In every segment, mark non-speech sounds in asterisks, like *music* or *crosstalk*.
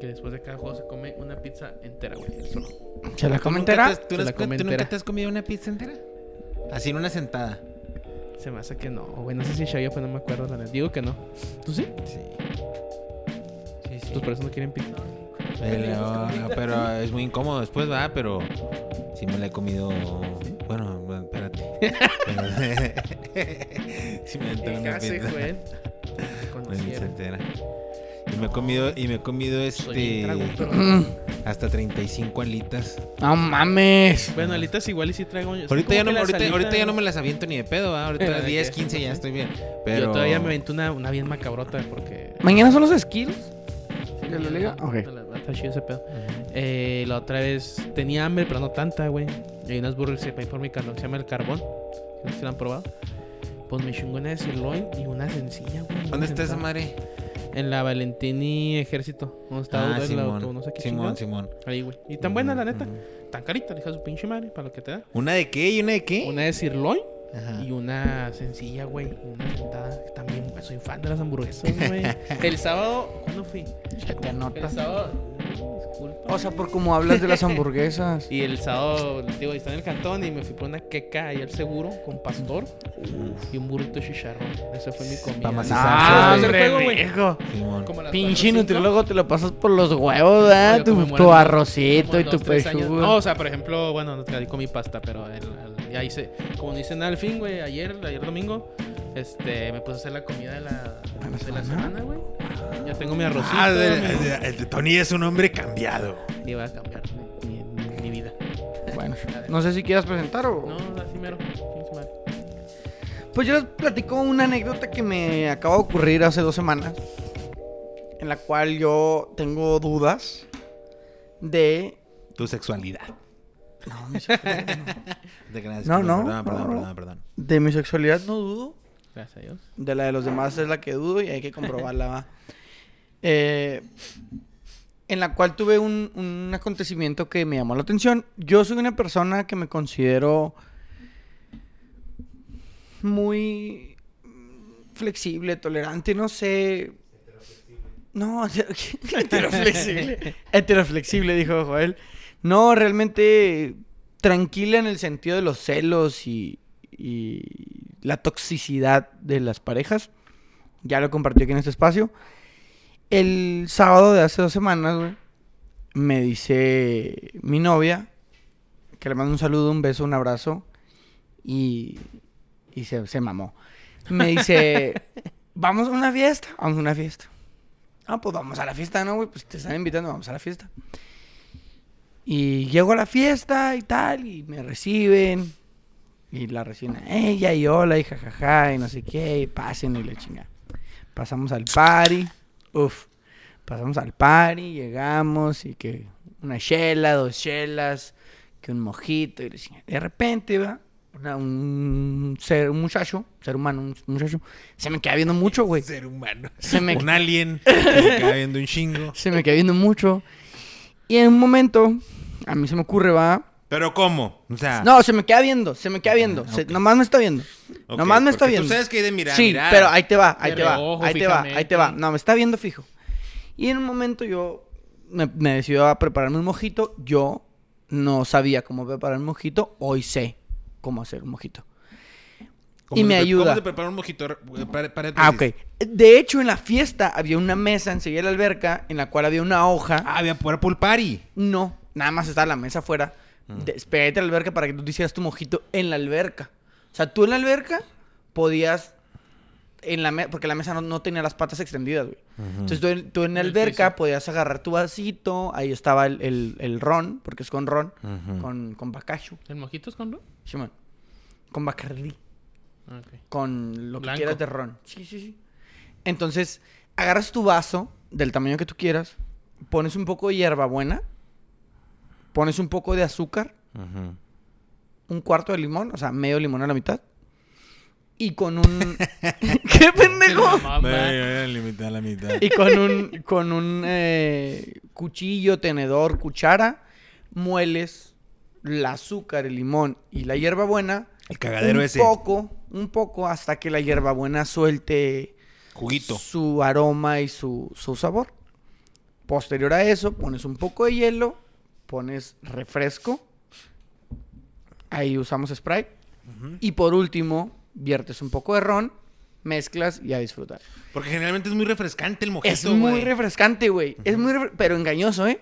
que después de cada juego se come una pizza entera, güey. él solo. ¿Se la ¿Tú come entera? te- ¿Tú, Se no la has- come tú nunca entera. te has comido una pizza entera? Así en una sentada. Se me hace que no, güey. No sé si Shaggy pues no me acuerdo, la neta. Digo que no. ¿Tú sí? Sí. Sí, sí. Tus personas no quieren pizza. Pero, pero es muy incómodo después, ¿verdad? Pero sí me la he comido. Bueno, bueno, espérate. Pero- *laughs* *laughs* sí me he aventado una pizza. güey. Una pizza entera. Y me he comido, y me he comido este *clears throat* hasta 35 alitas. No mames. Bueno, alitas igual y sí traigo. que Ahorita ya, no, que ahorita, ahorita ya no me las aviento ni de pedo, ¿verdad? Ahorita Pero, 10, ¿qué? 15 ya estoy bien. Pero Yo todavía me aventé una, una bien macabrota porque. ¿Mañana son los skills? ¿De la liga? Ok. Está chido ese pedo. Eh, la otra vez tenía hambre, pero no tanta, güey. Y hay unas burgers ahí por mi que se llama El Carbón. No sé si la han probado. Pues me chingó una de sirloin y una sencilla, güey. ¿Dónde está esa madre? En la Valentini Ejército. ¿Dónde está Ah, el Simón. auto? No sé qué Simón. Simón. Ahí, güey. Y tan buena, la neta. Tan carita, le hija de su pinche madre, para lo que te da. ¿Una de qué y una de qué? Una de sirloin Ajá. y una sencilla, güey. Una sentada. También soy fan de las hamburguesas, güey. *laughs* El sábado, ¿cuándo fui? Se te El sábado. Disculpa. O sea, por cómo hablas de las hamburguesas. Y el sábado, digo, está en el cantón y me fui por una queca ahí al seguro con pastor y un burrito de chicharrón. Ese fue mi comida. Macizar. Ah, Ah. Como las Pinche nutriólogo te lo pasas por los huevos. Yo Tu, arrocito y tu pechuga. No, o sea, por ejemplo, bueno, no te di comí pasta, pero el, el- ya hice, como no hice nada al fin, güey, ayer, ayer domingo, este, me puse a hacer la comida de la, ¿De la de la semana? güey. Ya tengo mi arrocito. Ah, de- mi- de- de- Tony es un hombre cambiado. Iba a cambiar mi, mi- mi vida. Bueno, *laughs* no sé si quieras presentar o... No, así mero. Pues yo les platico una anécdota que me acaba de ocurrir hace dos semanas. En la cual yo tengo dudas de... Tu sexualidad. No, mi sexualidad no. *laughs* De que nada, No, no, Perdón, perdón, perdón, perdón. De mi sexualidad no dudo. Gracias a Dios. De la de los demás es la que dudo y hay que comprobarla, va. *laughs* Eh, en la cual tuve un, un acontecimiento que me llamó la atención. Yo soy una persona que me considero muy flexible, tolerante, no sé. No, *laughs* heteroflexible. heteroflexible, dijo Joel. No, realmente tranquila en el sentido de los celos y, y la toxicidad de las parejas. Ya lo compartí aquí en este espacio. El sábado de hace dos semanas, güey, me dice mi novia, que le mando un saludo, un beso, un abrazo, y, y se, se mamó. Me dice, *laughs* vamos a una fiesta, vamos a una fiesta. Ah, pues vamos a la fiesta, ¿no, güey? Pues te están invitando, vamos a la fiesta. Y llego a la fiesta y tal, y me reciben. Y la reciben a ella y hola y jajaja y no sé qué, y pasen y la chinga. Pasamos al party, uf, pasamos al party, llegamos y que una chela, dos chelas, que un mojito y la chinga. De repente, va, una- un, ser, un muchacho, ser humano, un muchacho, se me queda viendo mucho, güey. Ser humano. Se me- Un alien. *laughs* que me queda viendo un chingo. Se me queda viendo mucho. Y en un momento, a mí se me ocurre, va, ¿Pero cómo? O sea... No, se me queda viendo, se me queda viendo. se- ok. nomás me está viendo. nomás me está viendo. Tú sabes que hay de mirar, sí, mirar. pero ahí te va, ahí te va, ahí te va, ahí te va. No, me está viendo fijo. Y en un momento yo me, me decido a prepararme un mojito. Yo no sabía cómo preparar un mojito. Hoy sé cómo hacer un mojito. ¿Cómo y me ayuda. ¿Cómo se prepara un mojito? Ah, ok. De hecho, en la fiesta había una mesa enseguida de la alberca en la cual había una hoja. Ah, había por pool party. No, nada más estaba la mesa afuera. Mm. Espérate a la alberca para que tú te hicieras tu mojito en la alberca. O sea, tú en la alberca podías. En la me- porque la mesa no, no tenía las patas extendidas, güey. Entonces tú, en- tú en la alberca podías agarrar tu vasito. Ahí estaba el, el- el ron, porque es con ron. Con, con bacacho. ¿El mojito es con ron? Simón. Con bacardí. Ah, ok. Con lo que quieras de ron. Sí, sí, sí. Entonces, agarras tu vaso del tamaño que tú quieras. Pones un poco de hierbabuena. Pones un poco de azúcar. Un cuarto de limón, o sea, medio limón a la mitad. Y con un. *laughs* ¡Qué pendejo! Mitad, la mitad. Y con un, con un eh, cuchillo, tenedor, cuchara, mueles el azúcar, el limón y la hierbabuena. El cagadero un ese. poco, un poco hasta que la hierbabuena suelte Juguito. su aroma y su, su sabor. Posterior a eso, pones un poco de hielo, pones refresco. Ahí usamos Sprite. Y por último, viertes un poco de ron, mezclas y a disfrutar. Porque generalmente es muy refrescante el mojito, Es muy güey. refrescante, güey. Es muy pero engañoso, ¿eh?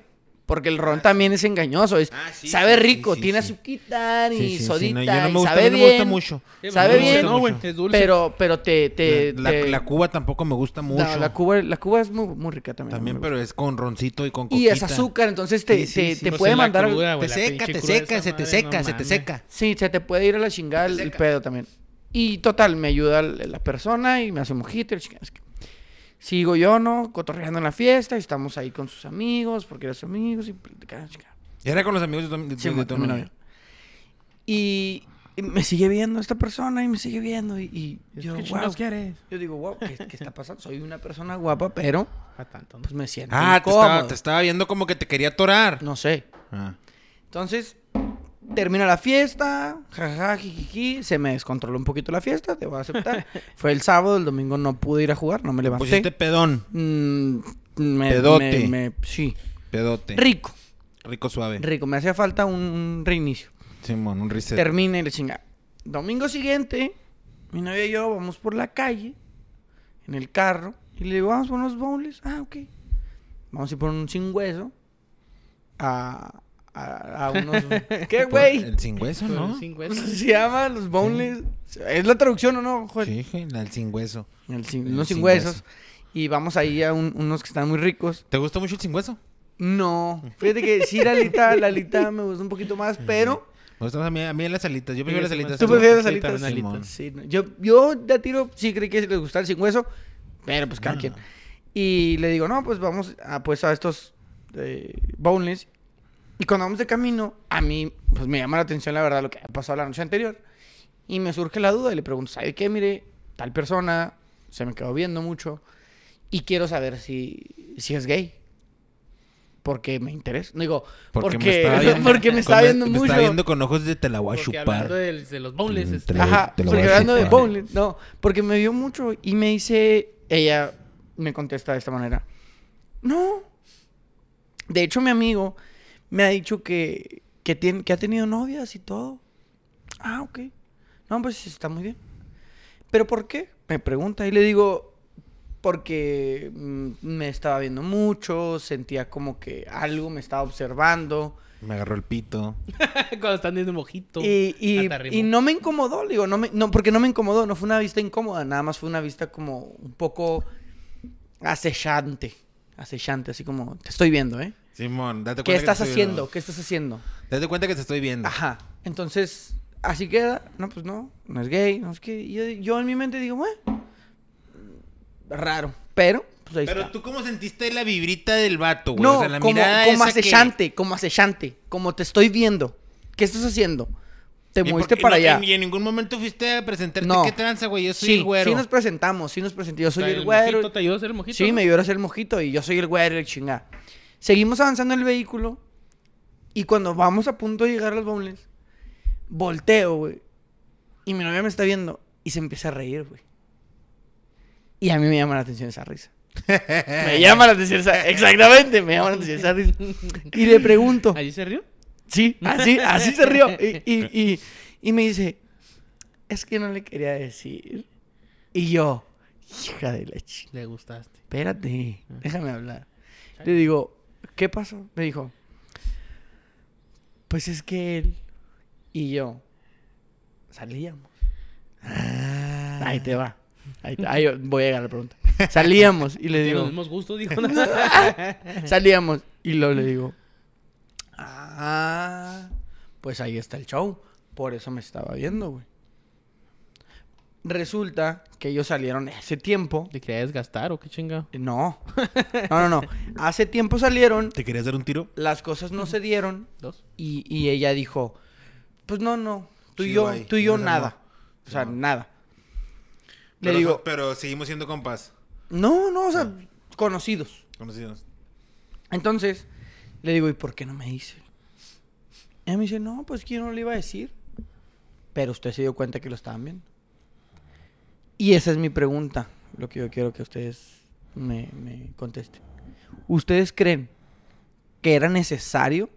Porque el ron también es engañoso. Es, Ah, sí, sabe rico, sí, sí, tiene sí. azuquita y Sí, sí, sí, sodita. no, yo no me gusta, sabe me gusta mucho. Sabe bien, gusta no, güey. mucho. Es dulce. Pero, pero te, te, la, te- la Cuba tampoco me gusta mucho. No, la Cuba, la Cuba es muy, muy rica también. También, pero es con roncito y con coquita. Y es azúcar, entonces te, Sí, sí, te, sí. te Pues puede mandar... cruda, Te güey, seca, te seca, se te seca, se te seca. Sí, se te puede ir a la chingada el, pedo también. Y total, me ayuda la la persona y me hace mojito. Sigo yo, ¿no? Cotorreando en la fiesta y estamos ahí con sus amigos, porque eran sus amigos y era con los amigos de tu, de Sí, de tu mi novia. Y, y me sigue viendo esta persona y me sigue viendo y, y yo, ¿Qué wow, quieres? yo digo, wow, ¿qué, qué está pasando? Soy una persona guapa, pero A tanto, ¿no? pues me siento Ah, te incómodo. estaba, te estaba viendo como que te quería atorar. No sé. Ah. Entonces, termina la fiesta, jajaja, jijiji, se me descontroló un poquito la fiesta, te voy a aceptar. *laughs* Fue el sábado, el domingo no pude ir a jugar, no me levanté. Pusiste pedón, Mm, me, Pedote. me- me- sí. pedote. Rico, Rico suave. rico. Me hacía falta un, un reinicio. Simón, un reset. Termina y le chinga. Domingo siguiente, mi novia y yo vamos por la calle, en el carro, y le digo, vamos por unos bowls. Ah, ok. Vamos a ir por un sin hueso a, a, a unos... *laughs* ¿Qué, güey? El sin hueso, ¿no? Sin ¿Cómo hueso. *laughs* se llama? Los boneless. ¿Es la traducción o no? Joder. Sí, güey, el sin hueso. El sin- El unos sin sin huesos. hueso. Y vamos ahí a un- unos que están muy ricos. ¿Te gusta mucho el sin hueso? No. Fíjate que sí, la alita, la alita me gusta un poquito más, pero... Me gustan a mí, a mí las alitas. Yo prefiero las alitas. ¿Tú prefieres las alitas? también Simón. alitas. Sí, no. yo, yo de a tiro sí creí que les gustaba el sin hueso, pero pues cada No. quien. Y le digo, no, pues vamos a, pues, a estos eh, boneless. Y cuando vamos de camino, a mí pues me llama la atención la verdad lo que ha pasado la noche anterior. Y me surge la duda y le pregunto, ¿sabe qué? Mire, tal persona se me quedó viendo mucho y quiero saber si, si es gay. Porque me interesa. No digo, porque, *laughs* porque me, está viendo me mucho. está viendo con ojos de te la voy a Porque chupar. hablando del- de, los Mm, este, Ajá, te lo porque voy a hablando de bowling, no, porque me vio mucho y me dice, ella me contesta de esta manera, no, de hecho mi amigo me ha dicho que, que, tiene, que ha tenido novias y todo. Ah, ok. No, pues está muy bien. ¿Pero por qué? Me pregunta y le digo, porque mm, me estaba viendo mucho, sentía como que algo me estaba observando. Me agarró el pito. *laughs* cuando están viendo un mojito. Y, y- no me incomodó, le digo, no, me, no, porque no me incomodó, no fue una vista incómoda, nada más fue una vista como un poco acechante, acechante, así como, te estoy viendo, ¿eh? Simón, date cuenta. ¿Qué que estás te estoy haciendo? viendo. ¿Qué estás haciendo? Date cuenta que te estoy viendo. Ajá, entonces, así queda, no, pues no, no es gay, no es que, yo, yo en mi mente digo, bueno, raro, pero, pues ahí Pero está. tú, ¿cómo sentiste la vibrita del vato, güey? No, o sea, la como, mirada como esa que- acechante, como acechante, como te estoy viendo. ¿Qué estás haciendo? Te ¿Y moviste para no- allá. Y en ningún momento fuiste a presentarte. No. ¿Qué tranza, güey? Yo soy sí, el güero. sí nos presentamos, sí nos presenté. Yo O soy sea, el güero. mojito, ¿Te ayudó a hacer el mojito? Sí, no? me ayudó a hacer el mojito y yo soy el güero y chingada. Seguimos avanzando en el vehículo y cuando vamos a punto de llegar a los bowls, volteo, güey. Y mi novia me está viendo y se empieza a reír, güey. Y a mí me llama la atención esa risa. *laughs* me llama la atención esa... Exactamente, me llama la atención esa risa. Y le pregunto... ¿Allí se rió? Sí, así, así se rió. Y, y, y, y me dice, es que no le quería decir. Y yo, hija de chica, Le gustaste. espérate, déjame hablar. Le digo, ¿qué pasó? Me dijo, pues es que él y yo salíamos. Ah. Ahí te va. Ahí, te- ahí voy a llegar a la pregunta. Salíamos y le los digo, mismos gustos, dijo. *laughs* salíamos y luego le digo, ah, pues ahí está el show. Por eso me estaba viendo, güey. Resulta que ellos salieron ese tiempo. ¿Te quería desgastar o qué chingado? No, no, no, no. Hace tiempo salieron, ¿Te querías dar un tiro? las cosas no se dieron ¿Dos? y, y ella dijo, pues no, no, tú y yo, tú y yo no, nada. no. O sea, No. nada. Le Pero, digo, pero seguimos siendo compas. no, no, o sea, conocidos. Conocidos. Entonces, le digo, ¿y por qué no me dice? Ella me dice, no, pues que yo no le iba a decir. Pero usted se dio cuenta que lo estaban viendo. Y esa es mi pregunta, lo que yo quiero que ustedes me, contesten. ¿Ustedes creen que era necesario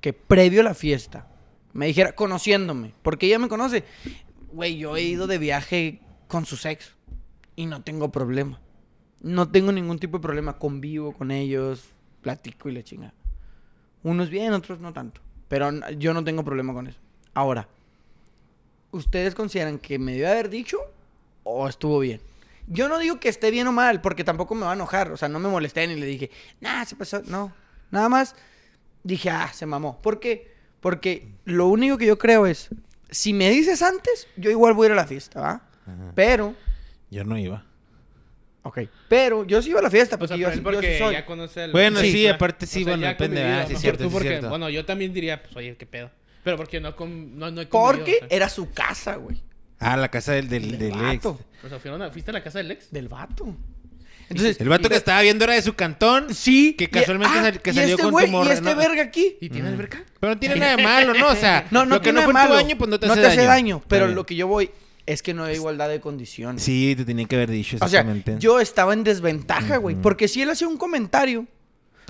que previo a la fiesta me dijera, conociéndome, porque ella me conoce, güey, yo he ido de viaje con su ex y no tengo problema. No tengo ningún tipo de problema, convivo con ellos, platico y le chinga. Unos bien, otros no tanto. Pero yo no tengo problema con eso. Ahora, ¿ustedes consideran que me debió haber dicho o estuvo bien? Yo no digo que esté bien o mal, porque tampoco me va a enojar. O sea, no me molesté ni le dije, nah, se pasó. No, nada más dije, ah, se mamó. ¿Por qué? Porque lo único que yo creo es, si me dices antes, yo igual voy a ir a la fiesta, ¿va? Ajá. Pero, Yo no iba. ok, pero yo sí iba a la fiesta, O sea, porque yo, pero sí- yo soy. ya conoce al... Bueno, sí, aparte sí, bueno, depende. convivido, Ah, sí, cierto, porque, cierto. bueno, yo también diría, pues, oye, qué pedo. Pero porque no, con, no, no he Porque o sea. era su casa, güey. Ah, la casa del, del, Del del ex. vato. O sea, fueron a- ¿fuiste a la casa del ex? Del vato. Entonces, El vato que estaba viendo era de su cantón. Sí. Que y- casualmente ah, sal- que y salió este con tu morra, Y este ¿no? verga aquí. ¿Y tiene alberca? Pero no tiene nada de malo, ¿no? O sea, *laughs* No, no lo que tiene no fue en tu malo. baño, pues no te no hace te daño. hace daño. Está Pero bien. lo que yo voy es que no hay igualdad de condiciones. Sí, te tenía que haber dicho O sea, exactamente. yo estaba en desventaja, güey. Porque si él hacía un comentario,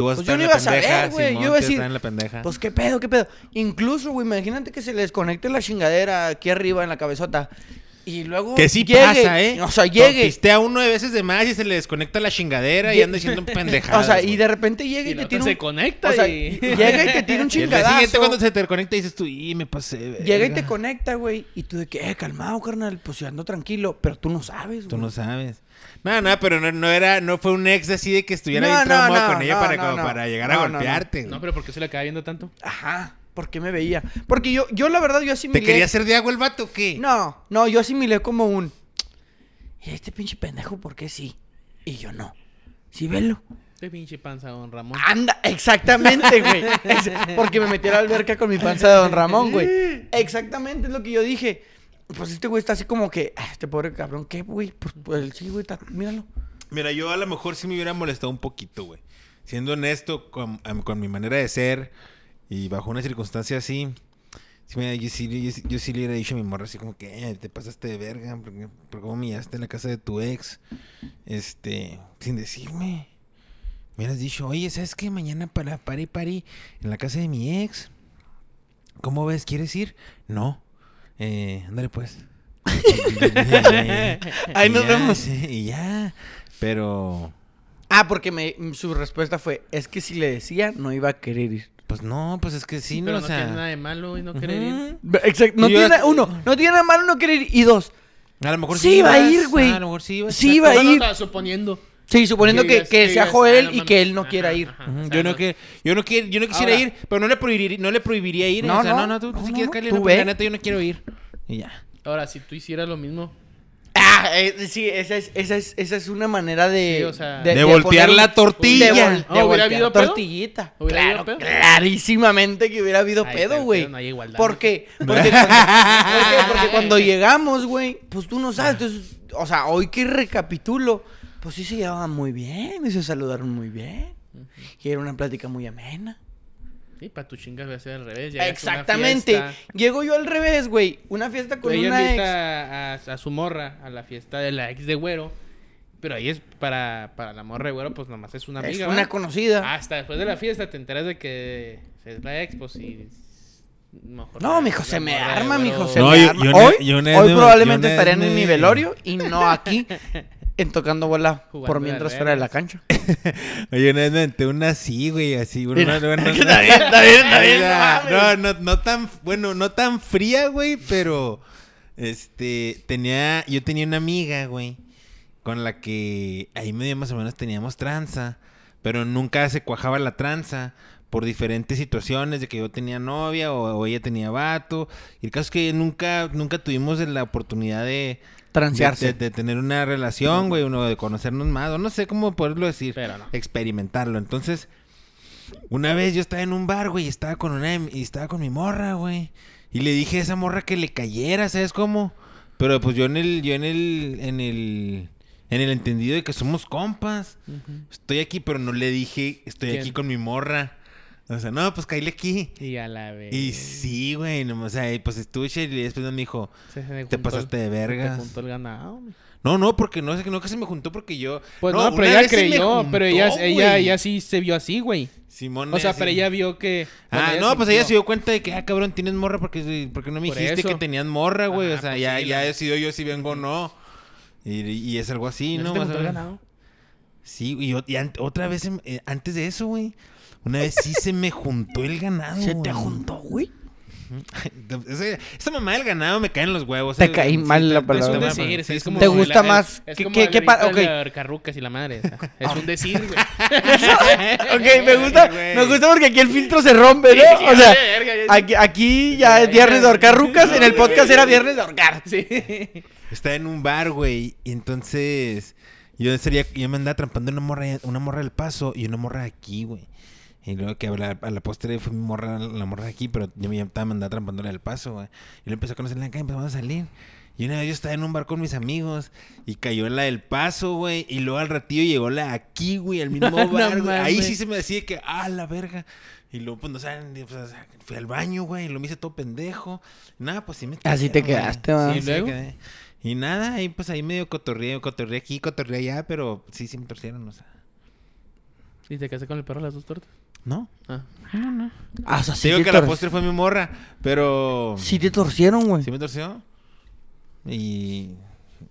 Tú vas a pues estar yo no iba a saber, güey. Yo iba a decir, en la pendeja. pues qué pedo, qué pedo. Incluso, güey, imagínate que se le desconecte la chingadera aquí arriba en la cabezota. Y luego. Que sí llegue, pasa, ¿eh? O sea, llegue. Pistea uno de veces de más y se le desconecta la chingadera y anda diciendo pendejadas. *laughs* O sea, y de repente llega y, Y te la tira un... se conecta o sea, y- llega y te tira un *laughs* Y el chingadazo. siguiente cuando se te conecta dices tú, y me pasé. de Llega y verga". te conecta, güey. Y tú de que, eh, calmado, carnal. Pues yo ando tranquilo. Pero tú no sabes, Tú güey. no sabes. No, no, pero no, no era, no fue un ex así de que estuviera No, bien no, traumado no, con ella no, para, no, como no. para llegar No, a no, no. golpearte. No, pero ¿por qué se le acaba viendo tanto? Ajá. ¿Por qué me veía? Porque yo, yo la verdad, yo asimilé... ¿Te quería hacer de agua el vato o qué? No, no, yo asimilé como un... ¿Y este pinche pendejo por qué sí? Y yo no. Sí, velo. Qué pinche panza, don Ramón. Anda, exactamente, güey. Es- Porque me metí a la alberca con mi panza de Don Ramón, güey. Exactamente es lo que yo dije. Pues este güey está así como que, "Ah, este pobre cabrón, ¿qué, güey? Pues, pues sí, güey, está- míralo. Mira, yo a lo mejor sí me hubiera molestado un poquito, güey. Siendo honesto con, con mi manera de ser y bajo una circunstancia así, sí yo, sí, yo sí- yo sí le hubiera dicho a mi morra así como que "Eh, te pasaste de verga, porque, porque cómo humillaste en la casa de tu ex, este, sin decirme. Me hubieras dicho, oye, ¿sabes qué? Mañana para pari pari en la casa de mi ex. ¿Cómo ves? ¿Quieres ir? No. Eh, ándale pues. *laughs* Ahí nos vemos. Y ya. Pero, Ah, porque me, su respuesta fue, es que si le decía, no iba a querer ir. Pues no, pues es que sí, pero no, no o sea. tiene nada de malo y no querer ir. Exacto. No yo tiene, hasta- uno, no tiene nada malo no querer ir. Y dos, A lo mejor Sí sí, iba a ir, güey. A lo mejor sí ibas. Sí iba a ir. o suponiendo. sí, suponiendo que, digas- que sea Joel ah, no y que él no Ajá, quiera ir. ajá. Ujú, O sea, Yo no que yo no quiero, yo no quisiera Ahora- ir, pero no le prohibiría, no le prohibiría ir. No, o sea, no, no, no, tú, si no, quieres no, Carly, tú no, la neta yo no quiero ir. Y ya. Ahora, si tú hicieras lo mismo. Ah, eh, sí, esa es, esa, es, esa es una manera de... Sí, o sea- De voltear poner- la tortilla. De, vol- Ah, de ¿hubiera voltear habido pedo? tortillita. ¿Hubiera Claro, habido pedo? clarísimamente que hubiera habido Ay, pedo, güey. pero no hay igualdad, ¿Por *laughs* qué? Porque cuando. Porque *laughs* cuando llegamos, güey, pues tú no sabes. Entonces, o sea, hoy que recapitulo, pues sí se llevaban muy bien y se saludaron muy bien. Y era una plática muy amena. Sí, para tu chingas voy a hacer al revés. llegas a una Exactamente. fiesta, Llego yo al revés, güey. Una fiesta con ella una ex. invita a, a su morra a la fiesta de la ex de güero. Pero ahí es para, para la morra de güero, pues nomás es una Es amiga. una ¿verdad? conocida. Hasta después de la fiesta te enteras de que es la ex, pues y. mejor No, mijo, se me arma, mijo, se No, me yo- arma. yo hoy hoy probablemente estarían en mi velorio y no aquí *laughs* en tocando bola Jugando por mientras fuera de la cancha. *laughs* Oye, una vez me aventé una así, güey, así. Una, Mira, una- una- *laughs* está bien, está bien, está bien, no no, no tan, bueno, no tan fría, güey, pero, este, tenía, yo tenía una amiga, güey, con la que ahí medio más o menos teníamos tranza, pero nunca se cuajaba la tranza por diferentes situaciones de que yo tenía novia o, o ella tenía vato. Y el caso es que nunca, nunca tuvimos la oportunidad de... Transearse. De, de- de tener una relación, güey, uno de conocernos más, o no sé cómo poderlo decir, Pero no. experimentarlo. Entonces, una vez yo estaba en un bar, güey, y estaba con una y estaba con mi morra, güey. Y le dije a esa morra que le cayera, ¿sabes cómo? Pero pues yo en el, yo en el, en el, en el entendido de que somos compas. Estoy aquí, pero no le dije, estoy ¿Quién? aquí con mi morra. O sea, no, pues caíle aquí. Y a la vez. Y sí, güey, no, o sea, y pues estuve chido y después me dijo, Se- se me te pasaste el- de Se vergas. te juntó el ganado, güey. No, no, porque no no que se me juntó porque yo. Pues no, pero ella se creyó, pero ella, ella, ella sí se vio así, güey. Simón O sea, así- pero ella vio que... Ah, no, pues ella se dio cuenta de que, ah, cabrón, tienes morra porque, porque no me Por dijiste eso. que tenías morra, güey. o sea, pues ya, sí, ya decido yo si vengo o no. Y, y es algo así, ¿No ¿no? se te Más o juntó el menos. ganado? Sí, y, y otra vez, em- eh, antes de eso, güey. Una vez sí se me juntó el ganado. ¿Se te juntó, güey? Ese- Esa mamá del ganado me cae en los huevos. Te caí sí, mal la palabra. Es un Palabra. decir, Sí, es es como... ¿Te gusta más? Es ¿Qué- como qué- el qué pa- y la madre. o sea, Es un decir, güey. *laughs* ok, me gusta, me gusta porque aquí el filtro se rompe, ¿no? O sea, aquí, aquí ya es viernes de ahorcar rucas, en el podcast era viernes de ahorcar. Sí. Estaba en un bar, güey. Y entonces. Yo sería, yo me andaba trampando una morra, una morra del paso y una morra aquí, güey. Y luego que a la, a la postre fue mi morra, la morra de aquí, pero yo me estaba trampando la del paso, güey. Y luego empezó a conocer la calle, empezamos a salir. Y una vez yo estaba en un bar con mis amigos y cayó en la del paso, güey. Y luego al ratillo llegó la aquí, güey, al mismo *laughs* No bar, güey. Ahí sí se me decía que, ah, la verga. Y luego, pues, no saben, pues, fui al baño, güey, y lo me hice todo pendejo. Nada, pues sí me Así te quedé, güey. quedaste, va. Sí, ¿Y sí me luego? quedé. Y nada, ahí pues ahí medio cotorreé, cotorreé aquí, cotorreé allá, pero sí, sí me torcieron, o sea. ¿Y te casaste con el perro de las dos tortas? ¿No? Ah. Ah, o sea, Te sí digo te, que la postre fue mi morra, pero... sí te torcieron, güey. Sí me torció. Y...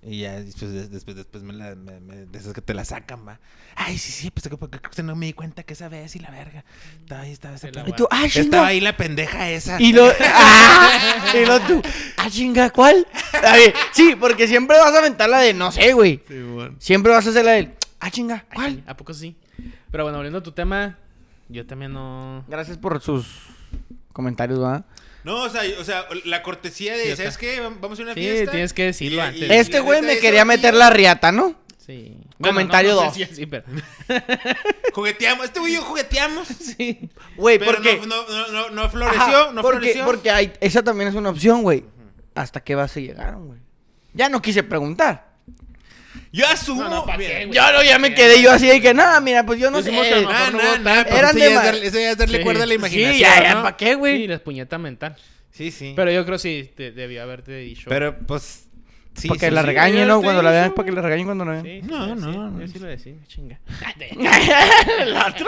Y ya después, des- después, después me la... me- me- de esas que te la sacan, va. Ay, sí, sí, pues que no me di cuenta que esa vez y la verga. Estaba ahí, estaba esa Y tú, ah, Estaba chinga. ahí la pendeja esa. Y lo, *laughs* ah, y lo tú, ah, chinga, ¿cuál? A ver, sí, porque siempre vas a aventar la de, no sé, güey. Sí, bueno. Siempre vas a hacer la de, ah, chinga, Ay, ¿cuál? ¿A poco sí? Pero bueno, volviendo a tu tema, yo también no... Gracias por sus comentarios, ¿va? No, o sea, o sea, la cortesía de, Sí, ¿sabes qué? Vamos a una Sí, fiesta. tienes que decirlo Y- antes. y Este güey me quería meter la riata, ¿no? Sí. Comentario no, no sé si pero... *laughs* Jugueteamos, este güey y yo jugueteamos. *laughs* sí. Güey, Pero porque... no, no, no, no, no floreció, Ajá, no porque, floreció. porque hay, esa también es una opción, güey. ¿Hasta qué base llegaron, güey? Ya no quise preguntar. Yo asumo. No, no, ¿pa' mira, qué, güey? Yo no, ya me quedé yo así de que, nada, mira, pues yo no sé. que a lo mejor Nah, no nah, nah, eso, de ya es darle, eso ya es darle Sí. cuerda a la imaginación, Sí, ya, ya, ¿no? ¿para qué, güey? Sí, la puñeta mental. Sí, sí. Pero yo creo sí, te, debió haberte dicho. Pero, pues... Sí, para que sí, la sí. regañen, Cuando la vean, para que la regañen cuando la vean. Sí, No, sí, no, sí, no. Yo sí lo decía, chinga. *laughs* ¿El otro?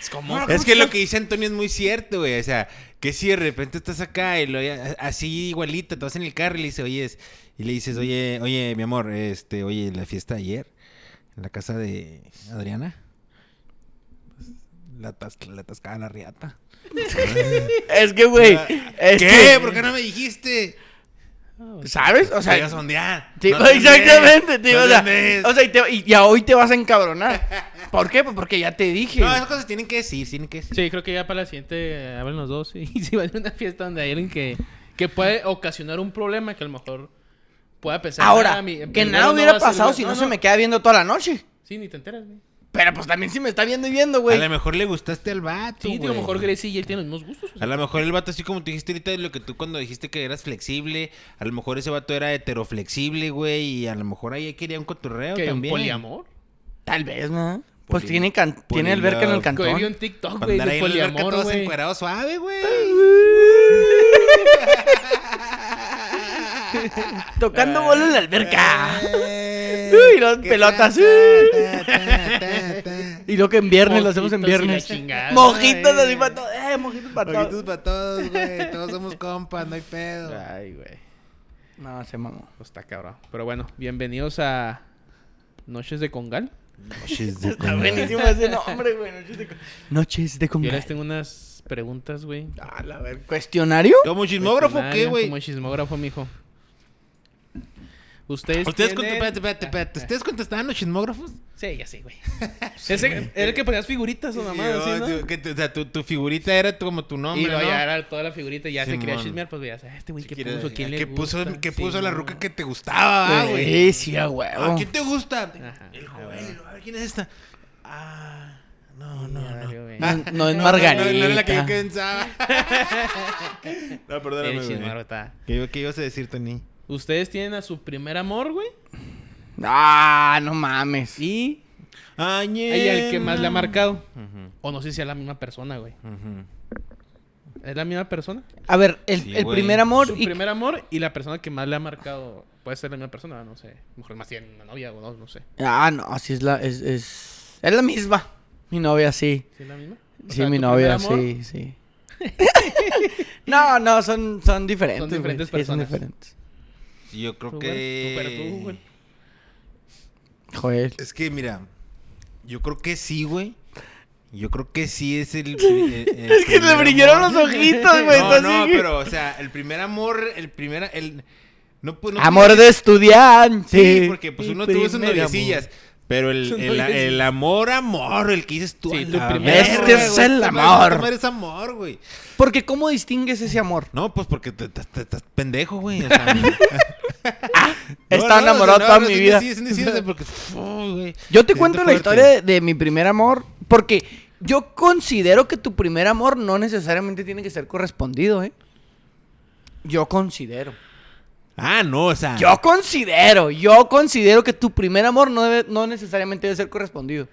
Es como... Es que lo que dice Antonio es muy cierto, güey. O sea, que si de repente estás acá y lo así igualita, te vas en el carro y le dices, oye, y le dices, oye, oye, mi amor, este, oye, la fiesta ayer, en la casa de Adriana, pues, la, la atascaba la riata. *laughs* Es que, güey. es ¿Qué? que- ¿Por qué no me dijiste? ¿Sabes? O sea, sea, a No te *laughs* exactamente, ves, tío. no o, te o sea, y, te- y- y a hoy te vas a encabronar. *laughs* ¿Por qué? Pues porque ya te dije. No, esas cosas tienen que decir, tienen que decir. Sí, creo que ya para la siguiente hablan los dos *laughs* y si van a una fiesta donde hay alguien que, que puede ocasionar un problema que a lo mejor pueda pensar. Ahora, "Ah, mi- que nada hubiera va pasado si no, se me queda viendo toda la noche. Sí, ni te enteras, güey. Pero pues también si me está viendo y viendo, A güey. lo mejor le gustaste al vato, Sí, a lo mejor Gracie y él tienen los mismos gustos. o sea. A lo mejor el vato, así como tú dijiste ahorita, de lo que tú cuando dijiste que eras flexible, a lo mejor ese vato era heteroflexible, güey, y a lo mejor ahí quería un cotorreo un también. poliamor. Tal vez, ¿no? Pues Poli- tiene, can- tiene alberca en el polilove. Que vi cantón. un TikTok, güey, de poliamor, todos güey. encuerados suave, güey. *laughs* Tocando bola en la alberca. Uy, las pelotas. Y lo que en viernes lo hacemos en Mojitos y la viernes. chingada, Mojitos así para todos. Eh, mojitos para todos. para todos, güey. Todos somos compas, no hay pedo. Ay, güey. No, se mamó. Pues está cabrón. Pero bueno, bienvenidos a Noches de Congal. *laughs* Está buenísimo ese nombre, güey. Noches de, con- Noches de Yo congal. les tengo unas preguntas, güey. A la ver. ¿Cuestionario? ¿Como chismógrafo o qué, güey? Como chismógrafo, mijo. Ustedes ¿Ustedes, tienen- cont- espérate, espérate, espérate. ¿Ustedes contestaban los chismógrafos? Sí, ya sé, güey. *laughs* Ese era el que ponías figuritas o nada más, Sí, así, ¿no? que o sea, tu, tu figurita era tu- como tu nombre, y ¿no? ya era toda la figurita y ya se quería chismear, pues sabes, este güey que Quiere- puso, quién le ¿Qué puso, gusta? qué Sí, puso la ruca que te gustaba, ah, güey? Sí, sí, a ¿A huevo. quién te gusta? Ajá, el huevo. A ver, ¿quién es esta? Ah, no, no, Ya no. güey. No, no es No, no, Margarita. No, no era la que yo pensaba. *laughs* *laughs* no, perdóname, güey. ¿Qué, ¿Qué ibas a decir, Tony? Ustedes tienen a su primer amor, güey. Ah, no mames. Y Añe. Y al que más le ha marcado. O no sé si es la misma persona, güey. ¿Es la misma persona? A ver, el, Sí, el güey. primer amor Su y... primer amor y la persona que más le ha marcado. Puede ser la misma persona, no sé. Mejor más tiene una novia o no, no sé. Ah, no, así es la... Es, es... es la misma. Mi novia, sí. ¿Sí es la misma? O Sí, sea, mi ¿tu novia, sí, sí. *laughs* no, no, son, son diferentes. Son diferentes Sí, son personas. diferentes. Yo creo güey, que. Joel. Es que, mira, yo creo que sí, güey. Yo creo que sí es el. el- el Es que le brillaron amor. los ojitos, güey. No, no, pero, o sea, el primer amor, el primer. El, no, pues, no Amor de estudiante. Sí, porque pues uno tuvo sus noviecillas. Pero el, el, amor, amor, el que dices tú. Sí, tu primer amor. Este es el amor. madre es amor, güey. Porque ¿cómo distingues ese amor? No, pues porque te- estás pendejo, güey. O sea, *laughs* He estado enamorado toda mi vida. Sí, sí, sí, sí, porque. Yo te cuento la historia de mi primer amor. Porque yo considero que tu primer amor no necesariamente tiene que ser correspondido, ¿eh? Yo considero. Ah, no, o sea. Yo considero, yo considero que tu primer amor no, debe- no necesariamente debe ser correspondido.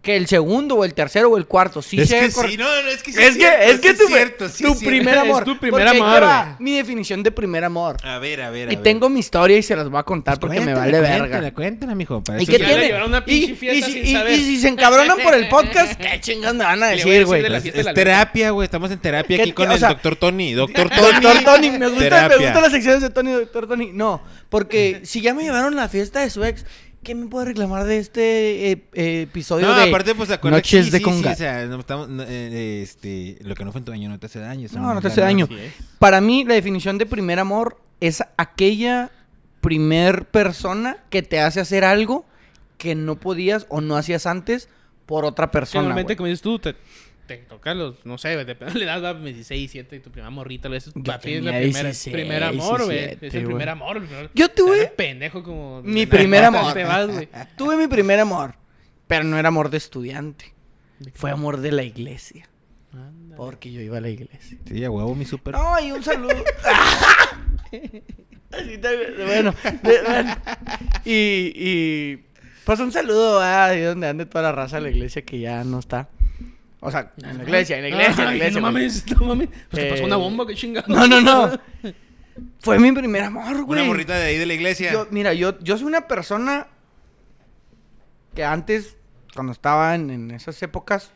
Que el segundo o el tercero o el cuarto sí es que sí, no, no, es que sí es que, cierto, es sí que tu, cierto, sí tu es cierto. primer Es amor. tu primer Porque amor. Mi definición de primer amor. A ver, a ver, a Y ver. tengo mi historia y se las voy a contar porque me vale verga. Cuéntala, mijo. ¿Y qué tiene? Y, y si, y- si se encabronan por el *laughs* podcast, ¿qué chingas me van a decir, güey? de Es, de es terapia, güey. Estamos en terapia ¿Qué aquí con o el doctor Tony. *laughs* Doctor Tony. Doctor Tony, me gusta, gustan las secciones de Tony, Doctor Tony. No, porque si ya me llevaron a la fiesta de su ex, ¿qué me puede reclamar de este eh, eh, episodio No, de aparte, pues, acuérdate. Noches sí, de sí, Conga? Sí, o sea, no estamos, no, eh, este, lo que no fue en tu daño no te hace daño. No, no te hace daño. Para mí, la definición de primer amor es aquella primer persona que te hace hacer algo que no podías o no hacías antes por otra persona. normalmente, güey. como dices tú, te, te toca los, no sé, depende, *laughs* le das a 16, 17 y tu primera morrita, a veces Yo va, tienes la primera, 16, primer amor, güey. 17, Es el primer amor. el primer- Yo tuve pendejo como... mi de primer amor. Te vas, güey. *laughs* Tuve mi primer amor, pero no era amor de estudiante. Fue amor de la iglesia. Porque yo iba a la iglesia. Sí, a huevo, mi súper. No, y un saludo. *laughs* Así bueno, de- bueno. Y, y pues un saludo a ahí donde ande toda la raza de la iglesia que ya no está. O sea, en la iglesia, en la iglesia, en la Ay, iglesia. No güey. mames, no mames. Pues te pasó Eh, una bomba, qué chingado. No, no, no. *laughs* Fue mi primer amor, güey. Una morrita de ahí de la iglesia. Yo, mira, yo, yo soy una persona que antes, cuando estaba en, en esas épocas,